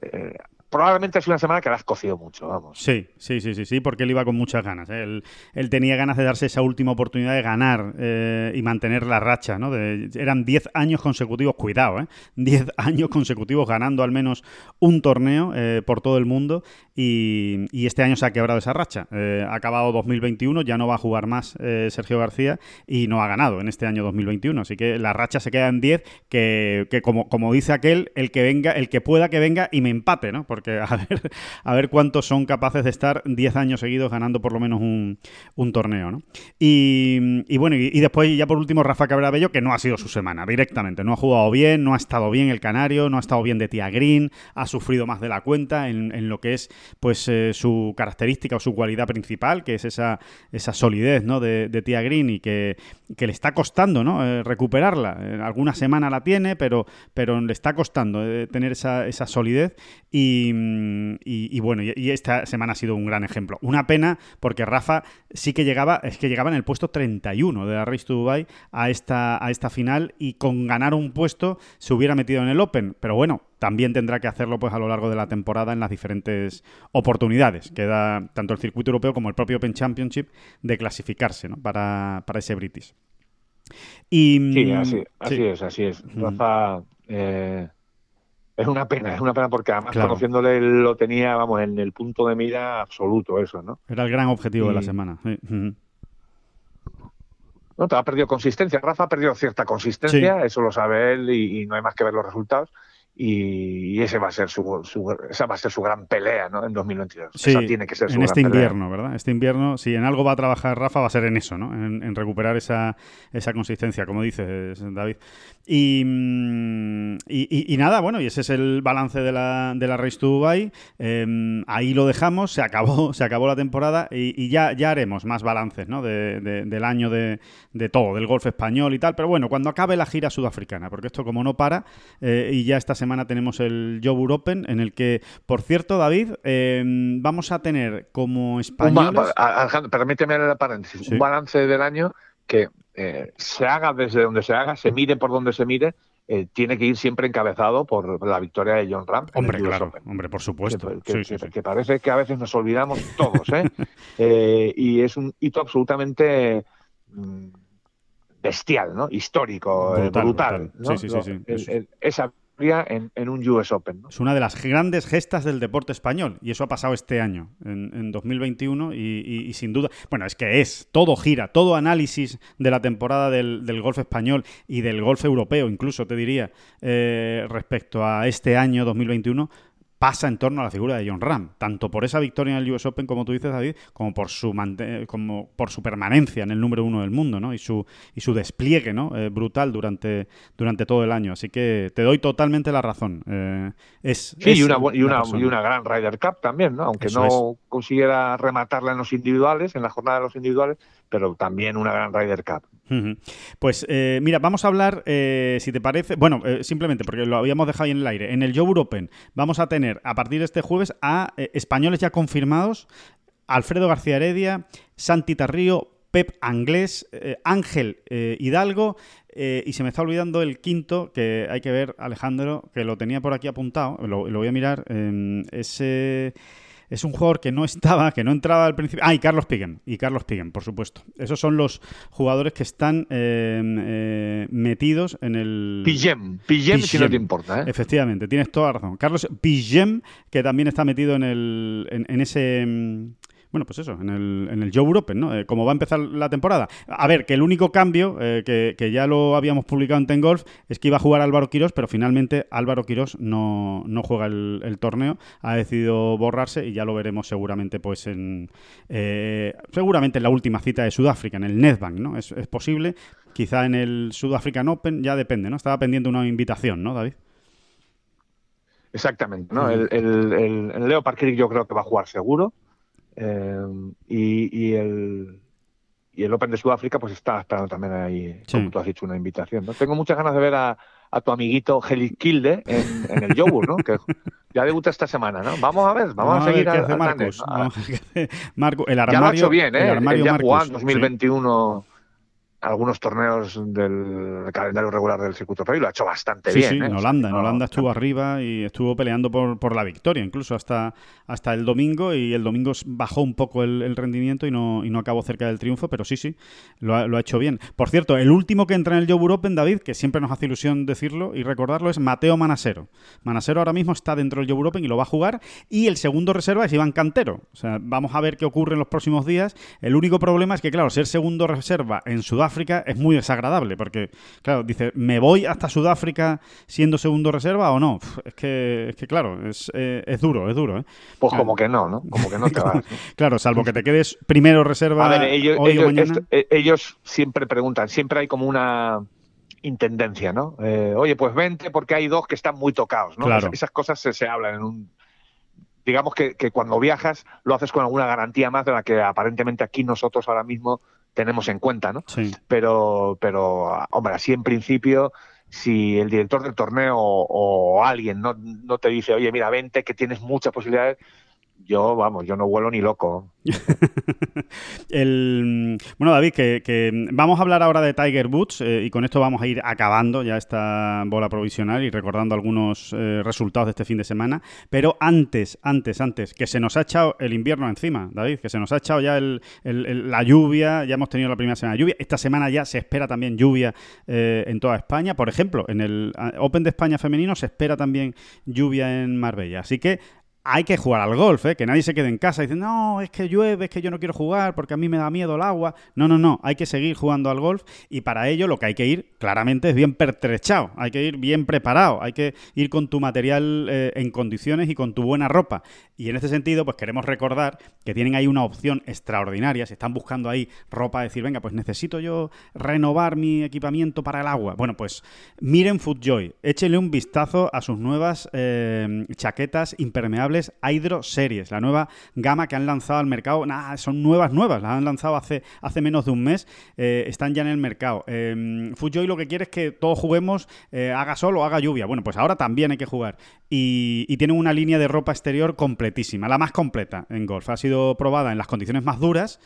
eh, probablemente ha sido una semana que la has cocido mucho, vamos. Sí, sí, sí, sí, sí, porque él iba con muchas ganas. ¿eh? Él, tenía ganas de darse esa última oportunidad de ganar eh, y mantener la racha, ¿no? De- eran 10 años consecutivos, cuidado, ¿eh? 10 años consecutivos ganando al menos un torneo eh, por todo el mundo y, este año se ha quebrado esa racha. Eh, ha acabado 2021, ya no va a jugar más Sergio García y no ha ganado en este año 2021, así que la racha se queda en 10, que, que como, como dice aquel, el que venga, el que pueda que venga y me empate, ¿no? Ver, a ver cuántos son capaces de estar 10 años seguidos ganando por lo menos un, torneo, ¿no? Y, bueno, y, después ya por último Rafa Cabrera Bello, que no ha sido su semana directamente, no ha jugado bien, no ha estado bien el Canario, no ha estado bien de Tía Green, ha sufrido más de la cuenta en, lo que es pues eh, su característica o su cualidad principal, que es esa, esa solidez ¿no? de, de Tía Green y que, le está costando ¿no? Eh, recuperarla. En alguna semana la tiene, pero, pero le está costando eh, tener esa, esa solidez mm, y- y bueno, y, y esta semana ha sido un gran ejemplo. Una pena porque Rafa sí que llegaba, es que llegaba en el puesto 31 de la Race to Dubai a esta, a esta final y con ganar un puesto se hubiera metido en el Open, pero bueno, también tendrá que hacerlo pues a lo largo de la temporada en las diferentes oportunidades que da tanto el circuito europeo como el propio Open Championship de clasificarse ¿no? para, para ese British. Y, Sí, mm, así, así sí. es, así es. Rafa, eh, es una pena, es una pena porque además Claro. conociéndole lo tenía, vamos, en el punto de mira absoluto eso, ¿no? Era el gran objetivo de la semana. sí. Ujú. No, ha perdido consistencia. Rafa ha perdido cierta consistencia, eso lo sabe él y, y no hay más que ver los resultados. Y, ese va a ser su, su- esa va a ser su gran pelea, ¿no? En 2022. Sí, esa tiene que ser su en gran este pelea. invierno, ¿verdad? Este invierno, si en algo va a trabajar Rafa, va a ser en eso, ¿no? En, en recuperar esa, esa consistencia, como dices, David. Y, mm, y, y- y nada, bueno, y ese es el balance de la, de la Race to Dubai. Eh, ahí lo dejamos, se acabó, se acabó la temporada y, y ya, ya haremos más balances, ¿no? De- de- del año de, de todo, del golf español y tal. Pero bueno, cuando acabe la gira sudafricana, porque esto como no para, eh, y ya esta semana tenemos el Job Open, en el que, por cierto, David, eh, vamos a tener como españoles... Alejandro, permíteme el paréntesis. Sí. Un balance del año que eh, se haga desde donde se haga, se mire por donde se mire, eh, tiene que ir siempre encabezado por la victoria de John Ram. Hombre, claro, Open. hombre, por supuesto. Que, que- Sí, sí, que- sí. que parece que a veces nos olvidamos todos, ¿eh? Eh, y es un hito absolutamente mm, bestial, ¿no? Histórico, Brutal, brutal. brutal. ¿no? El- el- esa en, en un US Open, ¿no? Es una de las grandes gestas del deporte español y eso ha pasado este año, en, en 2021 y, y- sin duda, bueno, es que es, todo gira, todo análisis de la temporada del, del golf español y del golf europeo, incluso te diría, eh, respecto a este año 2021 pasa en torno a la figura de John Ram, tanto por esa victoria en el US Open, como tú dices, David, como por su mante- como por su permanencia en el número uno del mundo, ¿no? Y su, y su despliegue, ¿no? Eh, brutal durante, durante todo el año. Así que te doy totalmente la razón. Eh, es, Sí, es y una, y, una, y una gran Ryder Cup también, ¿no? Aunque Eso no consiguiera rematarla en los individuales, en la jornada de los individuales, pero también una gran Ryder Cup. Pues eh, mira, vamos a hablar, eh, si te parece, bueno, eh, simplemente porque lo habíamos dejado ahí en el aire. En el Joe Open vamos a tener a partir de este jueves a españoles ya confirmados: Alfredo García Heredia, Santi Tarrío, Pep Anglés, Ángel Hidalgo. y se me está olvidando el quinto, que hay que ver, Alejandro, que lo tenía por aquí apuntado, lo, lo voy a mirar. eh, ese. Es un jugador que no estaba, que no entraba al principio. Ah, y Carlos Pigem. Y Carlos Pigem, por supuesto. Esos son los jugadores que están eh, eh, metidos en el. Pillem, Pillem si no Pigem. te importa, ¿eh? Efectivamente, tienes toda la razón. Carlos Pigem, que también está metido en, el, en, en ese. Bueno, pues eso, en el, en el Joe Open, ¿no? Eh, como va a empezar la temporada. A ver, que el único cambio, eh, que, que ya lo habíamos publicado en Ten Golf, es que iba a jugar Álvaro Quirós, pero finalmente Álvaro Quirós no, no juega el, el torneo, ha decidido borrarse y ya lo veremos seguramente, pues en. eh, seguramente en la última cita de Sudáfrica, en el Netbank, ¿no? Es, es posible. Quizá en el Sudafrican Open, ya depende, ¿no? Estaba pendiente una invitación, ¿no, David? Exactamente, ¿no? El, el, el, Leo Parker yo creo que va a jugar seguro. Eh, y, y, el, y el Open de Sudáfrica pues está esperando también ahí, como tú has dicho, una invitación. ¿no? Tengo muchas ganas de ver a, a tu amiguito Heli Kilde en, en, el Yogur, ¿no? que ya debuta esta semana, ¿no? Vamos a ver, vamos, a, seguir a, a Marcos. Marco, el armario, ya lo ha hecho bien, ¿eh? El armario ya Marcos, 2021 algunos torneos del calendario regular del circuito rey lo ha hecho bastante bien. Sí, ¿eh? en Holanda, en Holanda estuvo arriba y estuvo peleando por, por, la victoria, incluso hasta, hasta el domingo, y el domingo bajó un poco el, el rendimiento y no, y no acabó cerca del triunfo, pero sí, sí, lo ha, lo ha, hecho bien. Por cierto, el último que entra en el Joe Open, David, que siempre nos hace ilusión decirlo y recordarlo, es Mateo Manasero. Manasero ahora mismo está dentro del Joe Open y lo va a jugar, y el segundo reserva es Iván Cantero. O sea, vamos a ver qué ocurre en los próximos días. El único problema es que, claro, ser segundo reserva en Sudáfrica es muy desagradable, porque, claro, dice, ¿me voy hasta Sudáfrica siendo segundo reserva o no? es, que, es que, claro, es, eh, es duro, es duro. ¿eh? Pues como que no, ¿no? Como que no te vas. ¿no? claro, salvo que te quedes primero reserva A ver, ellos, hoy ellos, o mañana. esto, eh, ellos siempre preguntan, siempre hay como una intendencia, ¿no? Eh, oye, pues vente porque hay dos que están muy tocados, ¿no? Claro. Esas cosas se, se hablan en un digamos que, que, cuando viajas lo haces con alguna garantía más de la que aparentemente aquí nosotros ahora mismo tenemos en cuenta, ¿no? Sí. Pero, pero, hombre, así en principio, si el director del torneo o, o alguien no, no, te dice, oye, mira, vente, que tienes muchas posibilidades, yo, vamos, yo no vuelo ni loco. el, bueno, David, que, vamos a hablar ahora de Tiger Woods eh, y con esto vamos a ir acabando ya esta bola provisional y recordando algunos eh, resultados de este fin de semana. Pero antes, antes, antes, que se nos ha echado el invierno encima, David, que se nos ha echado ya el, la lluvia, ya hemos tenido la primera semana de lluvia. Esta semana ya se espera también lluvia eh, en toda España. Por ejemplo, en el Open de España femenino se espera también lluvia en Marbella. Así que hay que jugar al golf, ¿eh? que nadie se quede en casa y dice, no, es que llueve, es que yo no quiero jugar porque a mí me da miedo el agua. No, no, no, hay que seguir jugando al golf y para ello lo que hay que ir claramente es bien pertrechado, hay que ir bien preparado, hay que ir con tu material eh, en condiciones y con tu buena ropa. Y en este sentido, pues queremos recordar que tienen ahí una opción extraordinaria, si están buscando ahí ropa, decir, venga, pues necesito yo renovar mi equipamiento para el agua. Bueno, pues miren FootJoy, échenle un vistazo a sus nuevas eh, chaquetas impermeables Hydro Series, la nueva gama que han lanzado al mercado. Nah, son nuevas, nuevas, las han lanzado hace, hace menos de un mes, eh, están ya en el mercado. Eh, FootJoy lo que quiere es que todos juguemos, eh, haga sol o haga lluvia. Bueno, pues ahora también hay que jugar. Y, y tienen una línea de ropa exterior completísima, la más completa en golf. Ha sido probada en las condiciones más duras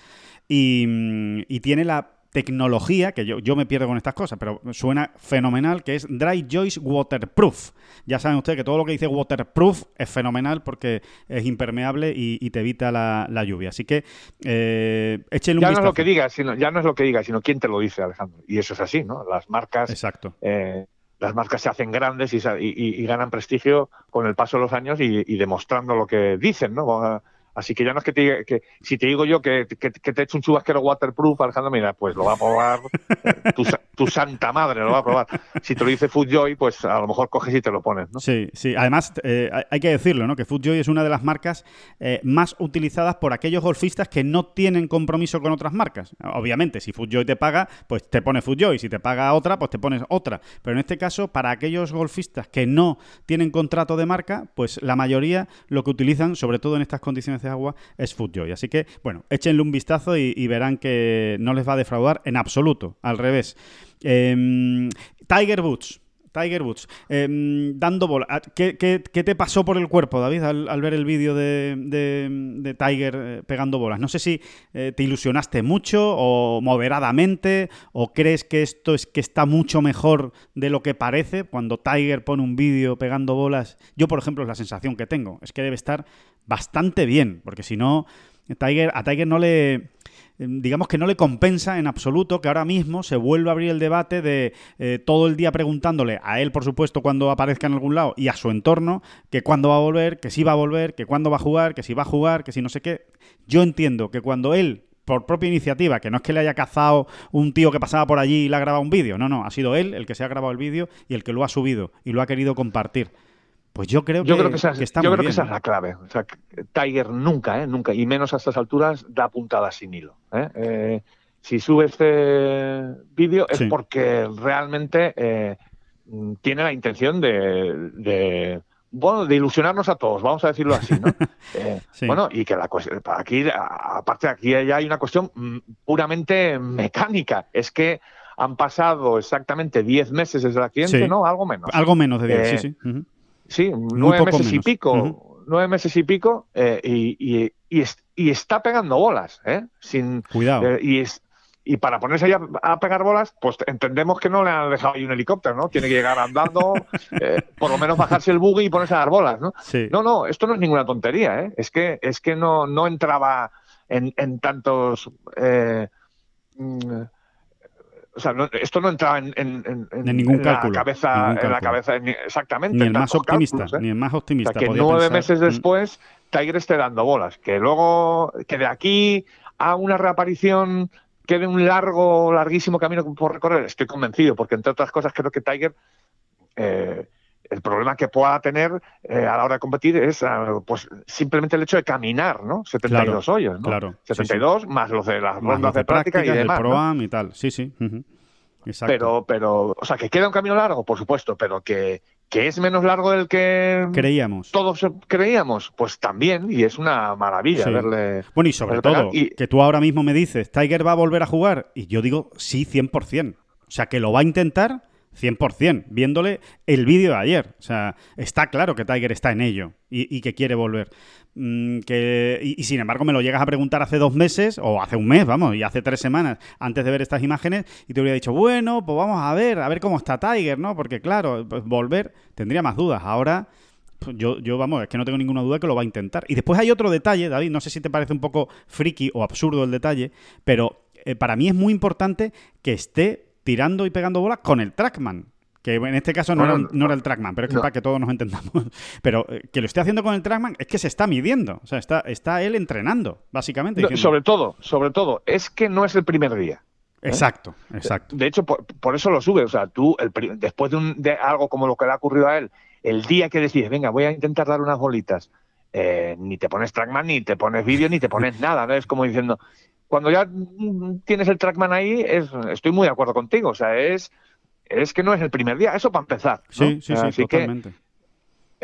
y tiene la tecnología, que yo, yo, me pierdo con estas cosas, pero suena fenomenal, que es Dry Joyce Waterproof. Ya saben ustedes que todo lo que dice waterproof es fenomenal porque es impermeable y, y te evita la, la, lluvia. Así que eh, échenle un ya vistazo. no es lo que diga, sino, ya no es lo que diga, sino quién te lo dice, Alejandro. Y eso es así, ¿no? Las marcas. Exacto. Eh, las marcas se hacen grandes y, y, y, ganan prestigio con el paso de los años y, demostrando lo que dicen, ¿no? Así que ya no es que, te, que si te digo yo que, que, que, te he hecho un chubasquero waterproof, Alejandro, mira, pues lo va a probar tu, tu, santa madre, lo va a probar. Si te lo dice Foodjoy, pues a lo mejor coges y te lo pones, ¿no? Sí, sí. Además, eh, hay que decirlo, ¿no? Que Foodjoy es una de las marcas eh, más utilizadas por aquellos golfistas que no tienen compromiso con otras marcas. Obviamente, si Foodjoy te paga, pues te pone Foodjoy. Si te paga otra, pues te pones otra. Pero en este caso, para aquellos golfistas que no tienen contrato de marca, pues la mayoría lo que utilizan, sobre todo en estas condiciones de agua es FoodJoy. Así que, bueno, échenle un vistazo y, verán que no les va a defraudar en absoluto. Al revés. Eh, Tiger Woods. Tiger Woods, eh, dando bola. ¿Qué, ¿Qué, te pasó por el cuerpo, David, al, ver el vídeo de, de, de, Tiger eh, pegando bolas? No sé si eh, te ilusionaste mucho o moderadamente, o crees que esto es que está mucho mejor de lo que parece cuando Tiger pone un vídeo pegando bolas. Yo, por ejemplo, es la sensación que tengo. Es que debe estar bastante bien, porque si no, Tiger, a Tiger no le digamos que no le compensa en absoluto que ahora mismo se vuelva a abrir el debate de eh, todo el día preguntándole a él, por supuesto, cuando aparezca en algún lado y a su entorno, que cuándo va a volver, que si va a volver, que cuándo va a jugar, que si va a jugar, que si no sé qué. Yo entiendo que cuando él por propia iniciativa, que no es que le haya cazado un tío que pasaba por allí y le ha grabado un vídeo, no, no, ha sido él el que se ha grabado el vídeo y el que lo ha subido y lo ha querido compartir. Pues yo creo que, yo creo que, esa, que está yo muy creo bien, que esa es la clave. O sea, Tiger nunca, ¿eh? nunca, y menos a estas alturas, da puntadas sin hilo. ¿eh? Eh, si sube este vídeo es Sí. porque realmente eh, tiene la intención de, de, bueno, de ilusionarnos a todos, vamos a decirlo así, ¿no? Eh, Sí. Bueno, y que la cuestión, aquí, aparte aquí ya hay una cuestión mm, puramente mecánica, es que han pasado exactamente 10 meses desde el accidente, Sí. ¿no? Algo menos. Algo menos de 10, Eh, sí, sí. Sí, nueve meses menos. y pico, nueve meses y pico, eh, y, y- y es- y está pegando bolas, ¿eh? Sin, Cuidado. eh, y, es, y para ponerse ahí a, a pegar bolas, pues entendemos que no le han dejado ahí un helicóptero, ¿no? Tiene que llegar andando, eh, por lo menos bajarse el buggy y ponerse a dar bolas, ¿no? Sí. No, no, esto no es ninguna tontería, ¿eh? Es que, es que no, no entraba en, en tantos... eh, mm, o sea, no- esto no entraba en, en- en- En ningún en cálculo, la cabeza, ningún en la cálculo. cabeza, ni- exactamente. Ni el más optimista, cálculos, ¿eh? ni el más O optimista. sea, que nueve pensar, meses mm, después Tiger esté dando bolas. Que luego, que de aquí a una reaparición quede un largo, larguísimo camino por recorrer, estoy convencido, porque entre otras cosas creo que Tiger, eh, el problema que pueda tener eh, a la hora de competir es ah, pues simplemente el hecho de caminar, ¿no? 72 hoyos, ¿no? Claro. sí, sí. 72 más los de las Más rondas de práctica y prácticas, demás. El y tal. Sí, sí. Exacto. Pero, pero, o sea, que queda un camino largo, por supuesto, pero que, que es menos largo del que Creíamos. todos creíamos, pues también, y es una maravilla Sí. verle. Bueno, y sobre todo, Y- que tú ahora mismo me dices, ¿Tiger va a volver a jugar? Y yo digo, sí, 100%. O sea, que lo va a intentar 100%, viéndole el vídeo de ayer. O sea, está claro que Tiger está en ello y, que quiere volver. Mm, que, y, y sin embargo, me lo llegas a preguntar hace dos meses, o hace un mes, vamos, y hace tres semanas, antes de ver estas imágenes, y te hubiera dicho, bueno, pues vamos a ver, a ver cómo está Tiger, ¿no? Porque claro, pues volver tendría más dudas. Ahora pues yo, yo, vamos, es que no tengo ninguna duda que lo va a intentar. Y después hay otro detalle, David, no sé si te parece un poco friki o absurdo el detalle, pero eh, para mí es muy importante que esté tirando y pegando bolas con el trackman. Que en este caso no, era, no era el trackman, pero es que para que todos nos entendamos. Pero eh, que lo esté haciendo con el trackman es que se está midiendo. O sea, está, está él entrenando, básicamente. Diciendo- sobre todo, sobre todo, es que no es el primer día. Exacto, exacto. De hecho, por, por eso lo sube. O sea, tú, el después de, un- de algo como lo que le ha ocurrido a él, el día que decides, venga, voy a intentar dar unas bolitas, eh, ni te pones trackman, ni te pones vídeo, ni te pones nada. ¿no? Es como diciendo, cuando ya tienes el trackman ahí, es, estoy muy de acuerdo contigo. O sea, es, es que no es el primer día. Eso para empezar. ¿no? Sí, sí, sí, Así que, totalmente.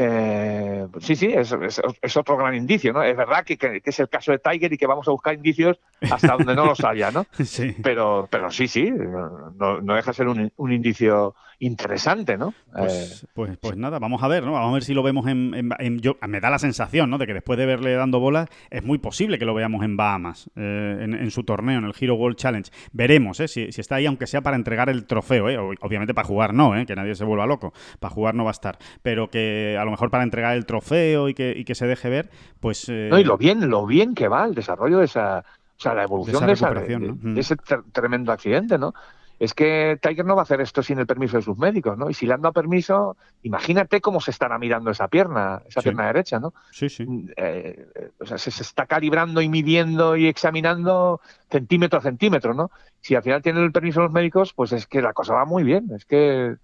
Eh, sí, sí, es, es- es otro gran indicio, ¿no? Es verdad que, que- que es el caso de Tiger y que vamos a buscar indicios hasta donde no los haya, ¿no? Sí. Pero, pero sí, sí, no, no deja de ser un, un indicio interesante, ¿no? Eh, Pues, pues, pues nada, vamos a ver, ¿no? Vamos a ver si lo vemos en, en- en- yo, me da la sensación, ¿no? De que después de verle dando bolas, es muy posible que lo veamos en Bahamas, eh, en, en su torneo, en el Hero World Challenge. Veremos, ¿eh? Si, si está ahí, aunque sea para entregar el trofeo, ¿eh? Ob- Obviamente para jugar no, ¿eh? Que nadie se vuelva loco. Para jugar no va a estar. Pero que a lo mejor para entregar el trofeo y que, y que se deje ver, pues... eh, no, y lo bien, lo bien que va el desarrollo de esa, o sea, la evolución esa de, esa- de-. Mm. de ese tre- tremendo accidente, ¿no? Es que Tiger no va a hacer esto sin el permiso de sus médicos, ¿no? Y si le han dado permiso, imagínate cómo se estará mirando esa pierna, esa Sí. pierna derecha, ¿no? Sí, sí. eh, eh, o sea, se, se está calibrando y midiendo y examinando centímetro a centímetro, ¿no? Si al final tienen el permiso de los médicos, pues es que la cosa va muy bien, es que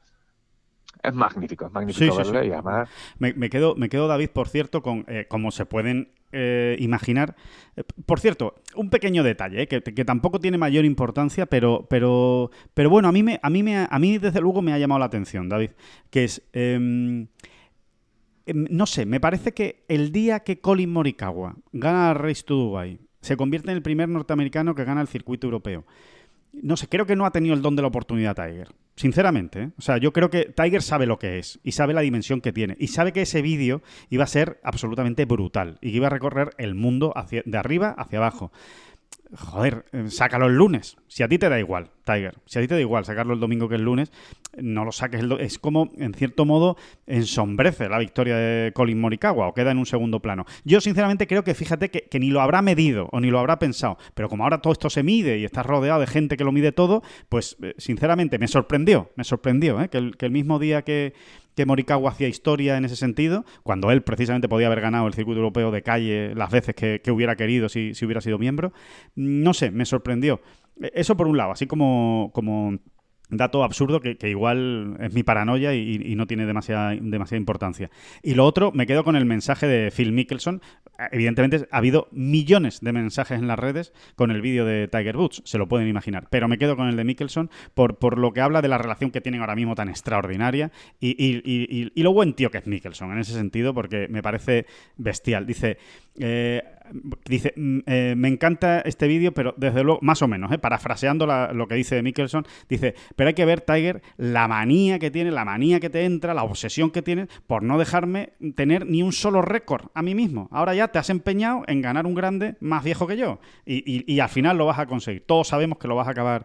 es magnífico, es magnífico Sí, sí, verle sí. y además Me, me quedo, me quedo, David, por cierto, con eh, como se pueden eh, imaginar. Eh, por cierto, un pequeño detalle, eh, que, que tampoco tiene mayor importancia, pero, pero, pero bueno, a mí, me, a, mí me, a mí desde luego me ha llamado la atención, David, que es... em, em, no sé, me parece que el día que Colin Morikawa gana Race to Dubai, se convierte en el primer norteamericano que gana el circuito europeo. No sé, creo que no ha tenido el don de la oportunidad Tiger. Sinceramente, ¿eh? O sea, yo creo que Tiger sabe lo que es y sabe la dimensión que tiene y sabe que ese vídeo iba a ser absolutamente brutal y que iba a recorrer el mundo de arriba hacia abajo. Joder, eh, sácalo el lunes. Si a ti te da igual, Tiger. Si a ti te da igual sacarlo el domingo que el lunes, no lo saques el Es como, en cierto modo, ensombrece la victoria de Colin Morikawa o queda en un segundo plano. Yo, sinceramente, creo que fíjate que, ni lo habrá medido o ni lo habrá pensado. Pero como ahora todo esto se mide y estás rodeado de gente que lo mide todo, pues, eh, sinceramente, me sorprendió. Me sorprendió ¿eh? que, el, mismo día que, Morikawa hacía historia en ese sentido, cuando él precisamente podía haber ganado el circuito europeo de calle las veces que, que hubiera querido si, si hubiera sido miembro, no sé, me sorprendió. Eh, Eso por un lado, así como, como dato absurdo que, igual es mi paranoia y, no tiene demasiada, demasiada importancia. Y lo otro, me quedo con el mensaje de Phil Mickelson, evidentemente ha habido millones de mensajes en las redes con el vídeo de Tiger Woods, se lo pueden imaginar. Pero me quedo con el de Mickelson por, por lo que habla de la relación que tienen ahora mismo tan extraordinaria y, y, y lo buen tío que es Mickelson en ese sentido, porque me parece bestial. Dice, eh, dice, mm, eh, me encanta este vídeo, pero desde luego, más o menos, eh, parafraseando lo que dice Mickelson, dice, pero hay que ver, Tiger, la manía que tiene, la manía que te entra, la obsesión que tienes por no dejarme tener ni un solo récord a mí mismo. Ahora ya te has empeñado en ganar un grande más viejo que yo y, al final lo vas a conseguir. Todos sabemos que lo vas a acabar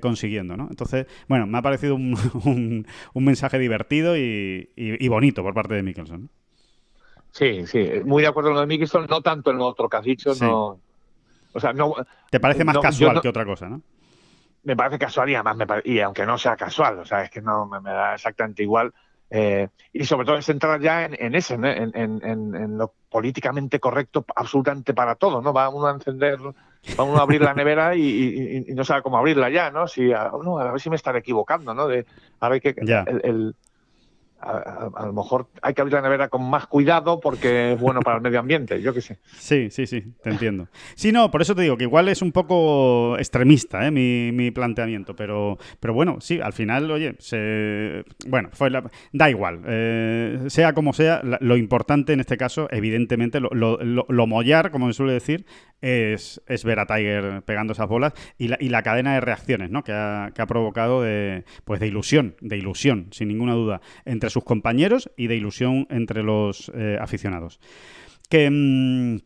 consiguiendo, ¿no? Entonces, bueno, me ha parecido un, mensaje divertido y, bonito por parte de Mickelson. Sí, sí, muy de acuerdo con lo de Mickelson, no tanto en lo otro que has dicho, no. O sea, no. ¿Te parece más casual que otra cosa, no? Me parece casual y además, me y aunque no sea casual, o sea, es que no me, da exactamente igual. Eh, y sobre todo es entrar ya en, en eso, en, en, lo políticamente correcto absolutamente para todo, ¿no? Va uno a encender, va uno a abrir la nevera y, no sabe cómo abrirla ya, ¿no? Si, a, no, a ver si me estaré equivocando, ¿no? De, a ver qué, el, a, lo mejor hay que abrir la nevera con más cuidado porque es bueno para el medio ambiente, yo qué sé. Sí, sí, sí, te entiendo. Sí, no, por eso te digo que igual es un poco extremista ¿eh? mi, planteamiento, pero, pero bueno, sí, al final, oye, se, bueno, fue da igual, eh, sea como sea, lo importante en este caso, evidentemente, lo, lo, lo, mollar, como se suele decir, es, es, ver a Tiger pegando esas bolas y la, y la cadena de reacciones ¿no? que, ha, que ha provocado de, pues de ilusión, de ilusión, sin ninguna duda, entre sus compañeros y de ilusión entre los eh, aficionados. Que. Mm,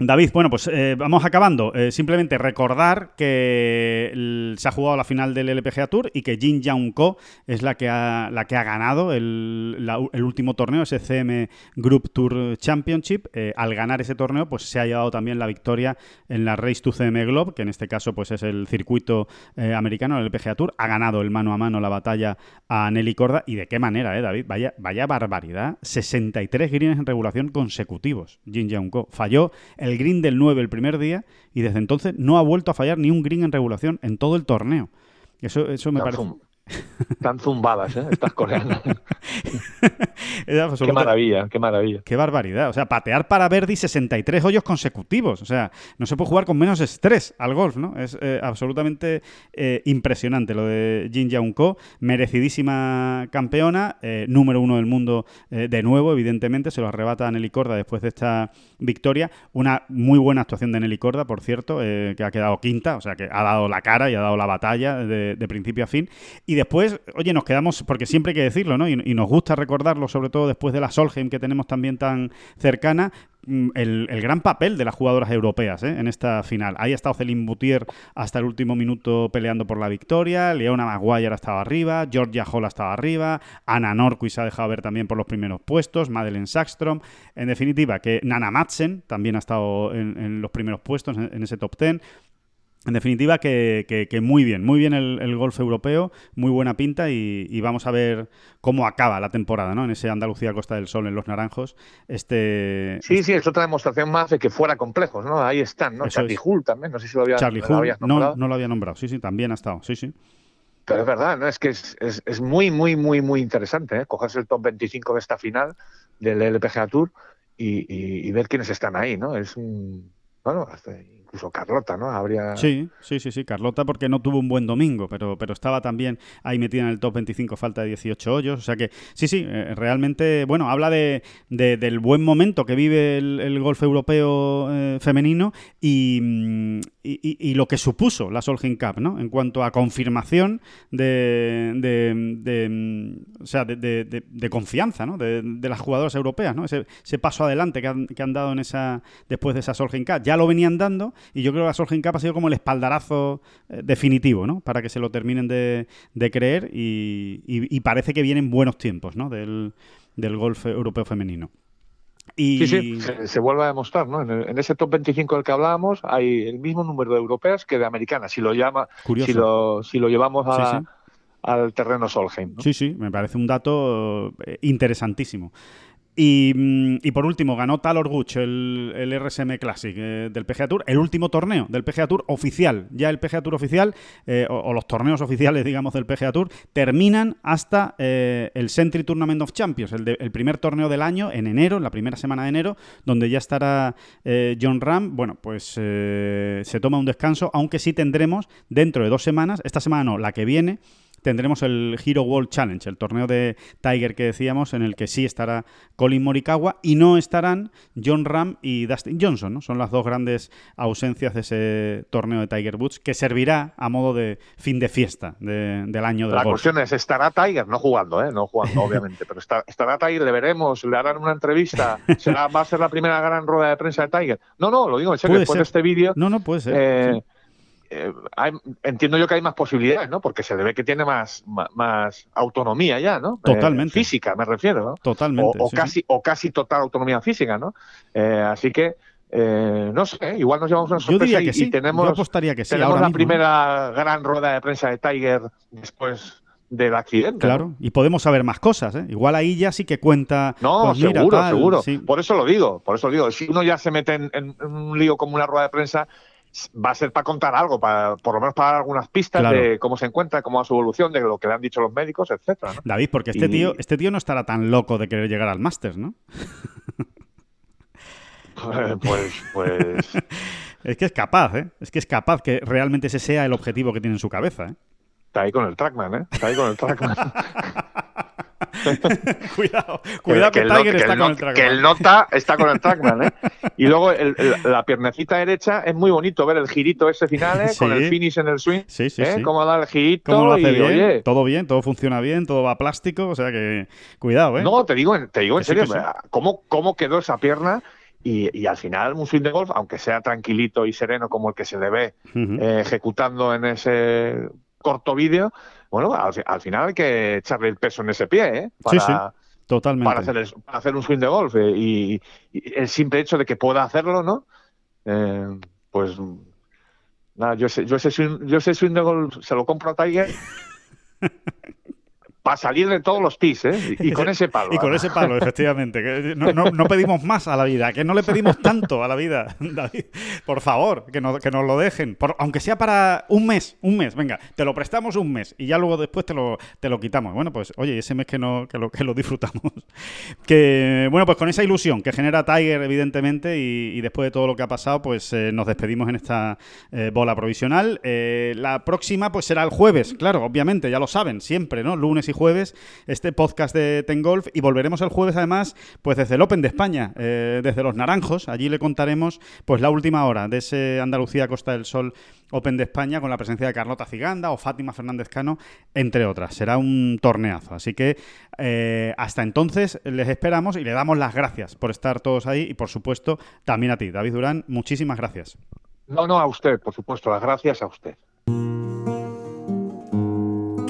David, bueno, pues eh, vamos acabando. Eh, simplemente recordar que se ha jugado la final del LPGA Tour y que Jin Young Ko es la que ha, la que ha ganado el, último torneo, ese CM Group Tour Championship. Eh, al ganar ese torneo, pues se ha llevado también la victoria en la Race to CM Globe, que en este caso pues es el circuito americano, el LPGA Tour. Ha ganado el mano a mano la batalla a Nelly Corda. ¿Y de qué manera, eh, David? Vaya, vaya barbaridad. 63 greens en regulación consecutivos. Jin Young Ko falló el green del 9 el primer día y desde entonces no ha vuelto a fallar ni un green en regulación en todo el torneo. Eso, eso me parece... Están zumbadas, ¿eh? Estas coreanas. qué maravilla, qué maravilla. Qué barbaridad. O sea, patear para Verdi 63 hoyos consecutivos. O sea, no se puede jugar con menos estrés al golf, ¿no? Es eh, absolutamente eh, impresionante lo de Jin Young Ko. Merecidísima campeona, eh, número uno del mundo de nuevo, evidentemente. Se lo arrebata a Nelly Corda después de esta victoria. Una muy buena actuación de Nelly Corda, por cierto, que ha quedado quinta. O sea, que ha dado la cara y ha dado la batalla de, de principio a fin. Y después, oye, nos quedamos, porque siempre hay que decirlo, ¿no? Y, nos gusta recordarlo, sobre todo después de la Solheim que tenemos también tan cercana, mm, el, gran papel de las jugadoras europeas ¿eh? en esta final. Ahí ha estado Celine Boutier hasta el último minuto peleando por la victoria, Leona Maguire ha estado arriba, Georgia Hall ha estado arriba, Anna Norquist ha dejado ver también por los primeros puestos, Madeleine Sackstrom, en definitiva, que Nana Madsen también ha estado en, los primeros puestos en, en ese top ten. En definitiva, que, muy bien, muy bien el, golf europeo, muy buena pinta y, vamos a ver cómo acaba la temporada, ¿no? En ese Andalucía Costa del Sol, en los Naranjos. Este, sí, sí, es otra demostración más de que fuera complejo, ¿no? Ahí están, ¿no? Charlie Hull también, no sé si lo había Charlie Hull, no, no lo había nombrado, sí, sí, también ha estado, sí, sí. Pero es verdad, ¿no? Es que es, es, muy, muy, muy, muy interesante, ¿eh? Cogerse el top 25 de esta final del LPGA Tour y, y, ver quiénes están ahí, ¿no? Es un... Bueno, hasta incluso Carlota, ¿no? Habría... Sí, sí, sí, sí, Carlota porque no tuvo un buen domingo, pero, pero estaba también ahí metida en el top 25, falta de 18 hoyos, o sea que sí, sí, eh, realmente, bueno, habla de, del buen momento que vive el, golf europeo eh, femenino mm, y, y, lo que supuso la Solheim Cup, ¿no? En cuanto a confirmación de, de, mm, o sea, de, confianza, ¿no? De, las jugadoras europeas, ¿no? Ese, ese paso adelante que han, que han dado en esa, después de esa Solheim Cup. Ya lo venían dando y yo creo que la Solheim Cup ha sido como el espaldarazo eh, definitivo, ¿no? Para que se lo terminen de, creer y, parece que vienen buenos tiempos, ¿no? Del, golf europeo femenino. Y... Sí, sí, se, vuelve a demostrar, ¿no? En, ese top 25 del que hablábamos hay el mismo número de europeas que de americanas, si lo llama, si lo, si lo llevamos al terreno Solheim. Sí, sí, me parece un dato eh, interesantísimo. Y, mm, y por último, ganó Talor Guch el, el RSM Classic eh, del PGA Tour, el último torneo del PGA Tour oficial. Ya el PGA Tour oficial, eh, o, los torneos oficiales, digamos, del PGA Tour, terminan hasta eh, el Century Tournament of Champions, el, de- el primer torneo del año, en enero, en la primera semana de enero, donde ya estará eh, John Ram. Bueno, pues se toma un descanso, aunque sí tendremos dentro de dos semanas, esta semana no, la que viene, tendremos el Hero World Challenge, el torneo de Tiger que decíamos, en el que sí estará Colin Morikawa y no estarán John Ram y Dustin Johnson, ¿no? Son las dos grandes ausencias de ese torneo de Tiger Woods que servirá a modo de fin de fiesta de- del año del La golf. cuestión es, ¿estará Tiger? No jugando, ¿eh? No jugando, obviamente, pero está- estará Tiger, le veremos, le harán una entrevista, será, va a ser la primera gran rueda de prensa de Tiger. No, no, lo digo en serio, después ser. de este vídeo, No, no puede ser. eh, sí. Eh, hay- entiendo yo que hay más posibilidades, ¿no? Porque se ve que tiene más, más, autonomía ya, ¿no? Eh, Totalmente. física, me refiero, ¿no? Totalmente. o sí. casi, o casi total autonomía física, ¿no? Eh, así que, eh, no sé, igual nos llevamos una Yo sorpresa diría y, que y sí. tenemos, Yo apostaría que sí. tenemos ahora la mismo, primera gran rueda de prensa de Tiger después del accidente. ¿no? Claro, y podemos saber más cosas, ¿eh? Igual ahí ya sí que cuenta. No, pues mira, seguro, tal, seguro. sí. Por eso lo digo, por eso lo digo. Si uno ya se mete en, un lío como una rueda de prensa, va a ser para contar algo, para, por lo menos para dar algunas pistas Claro. de cómo se encuentra, cómo va su evolución, de lo que le han dicho los médicos, etcétera. ¿no? David, porque este Y- tío, este tío no estará tan loco de querer llegar al Masters, ¿no? pues, pues, Es que es capaz, ¿eh? Es que es capaz que realmente ese sea el objetivo que tiene en su cabeza, ¿eh? está ahí con el trackman, ¿eh? Está ahí con el trackman. cuidado, cuidado que, el Tiger está con el trackman. Que el nota está con el trackman, ¿eh? Y luego el- el- la piernecita derecha es muy bonito ver el girito ese final, ¿eh? Con el finish en el swing. Sí, sí, ¿eh? sí. Cómo da el girito ¿Cómo lo hace y, bien? oye, Todo bien, todo funciona bien, todo va plástico, o sea que cuidado, ¿eh? No, te digo, en- te digo en Que serio, que sí. ¿cómo, ¿cómo quedó esa pierna? Y, y al final un swing de golf, aunque sea tranquilito y sereno como el que se le ve eh, ejecutando en ese corto vídeo, bueno, al, al final hay que echarle el peso en ese pie, ¿eh? Sí, Para, sí, Totalmente. para hacer, el- para hacer un swing de golf. eh, y, y el simple hecho de que pueda hacerlo, ¿no? Eh, pues nada, yo, ese- yo, ese swing, yo ese swing de golf se lo compro a Tiger para salir de todos los tis, ¿eh? Y, con ese palo. Y con ese palo, efectivamente. no, no- no pedimos más a la vida, que no le pedimos tanto a la vida, David. Por favor, que nos, que nos lo dejen. Por- aunque sea para un mes, un mes, venga, te lo prestamos un mes y ya luego después te lo, te lo quitamos. Bueno, pues oye, ese mes que, no, que, lo, que lo disfrutamos. Que, bueno, pues con esa ilusión que genera Tiger, evidentemente, y, y después de todo lo que ha pasado, pues eh, nos despedimos en esta eh, bola provisional. Eh, la próxima, pues será el jueves, claro, obviamente, ya lo saben, siempre, ¿no? Lunes jueves, este podcast de Ten Golf. Y volveremos el jueves, además, pues desde el Open de España, eh, desde Los Naranjos. Allí le contaremos, pues, la última hora de ese Andalucía Costa del Sol Open de España con la presencia de Carlota Ciganda o Fátima Fernández Cano, entre otras. Será un torneazo. Así que eh, hasta entonces les esperamos y le damos las gracias por estar todos ahí y, por supuesto, también a ti, David Durán. Muchísimas gracias. No, no, a usted, por supuesto, las gracias a usted.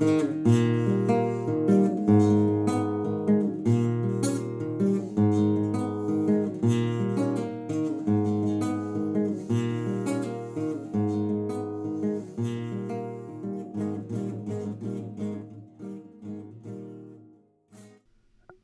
Música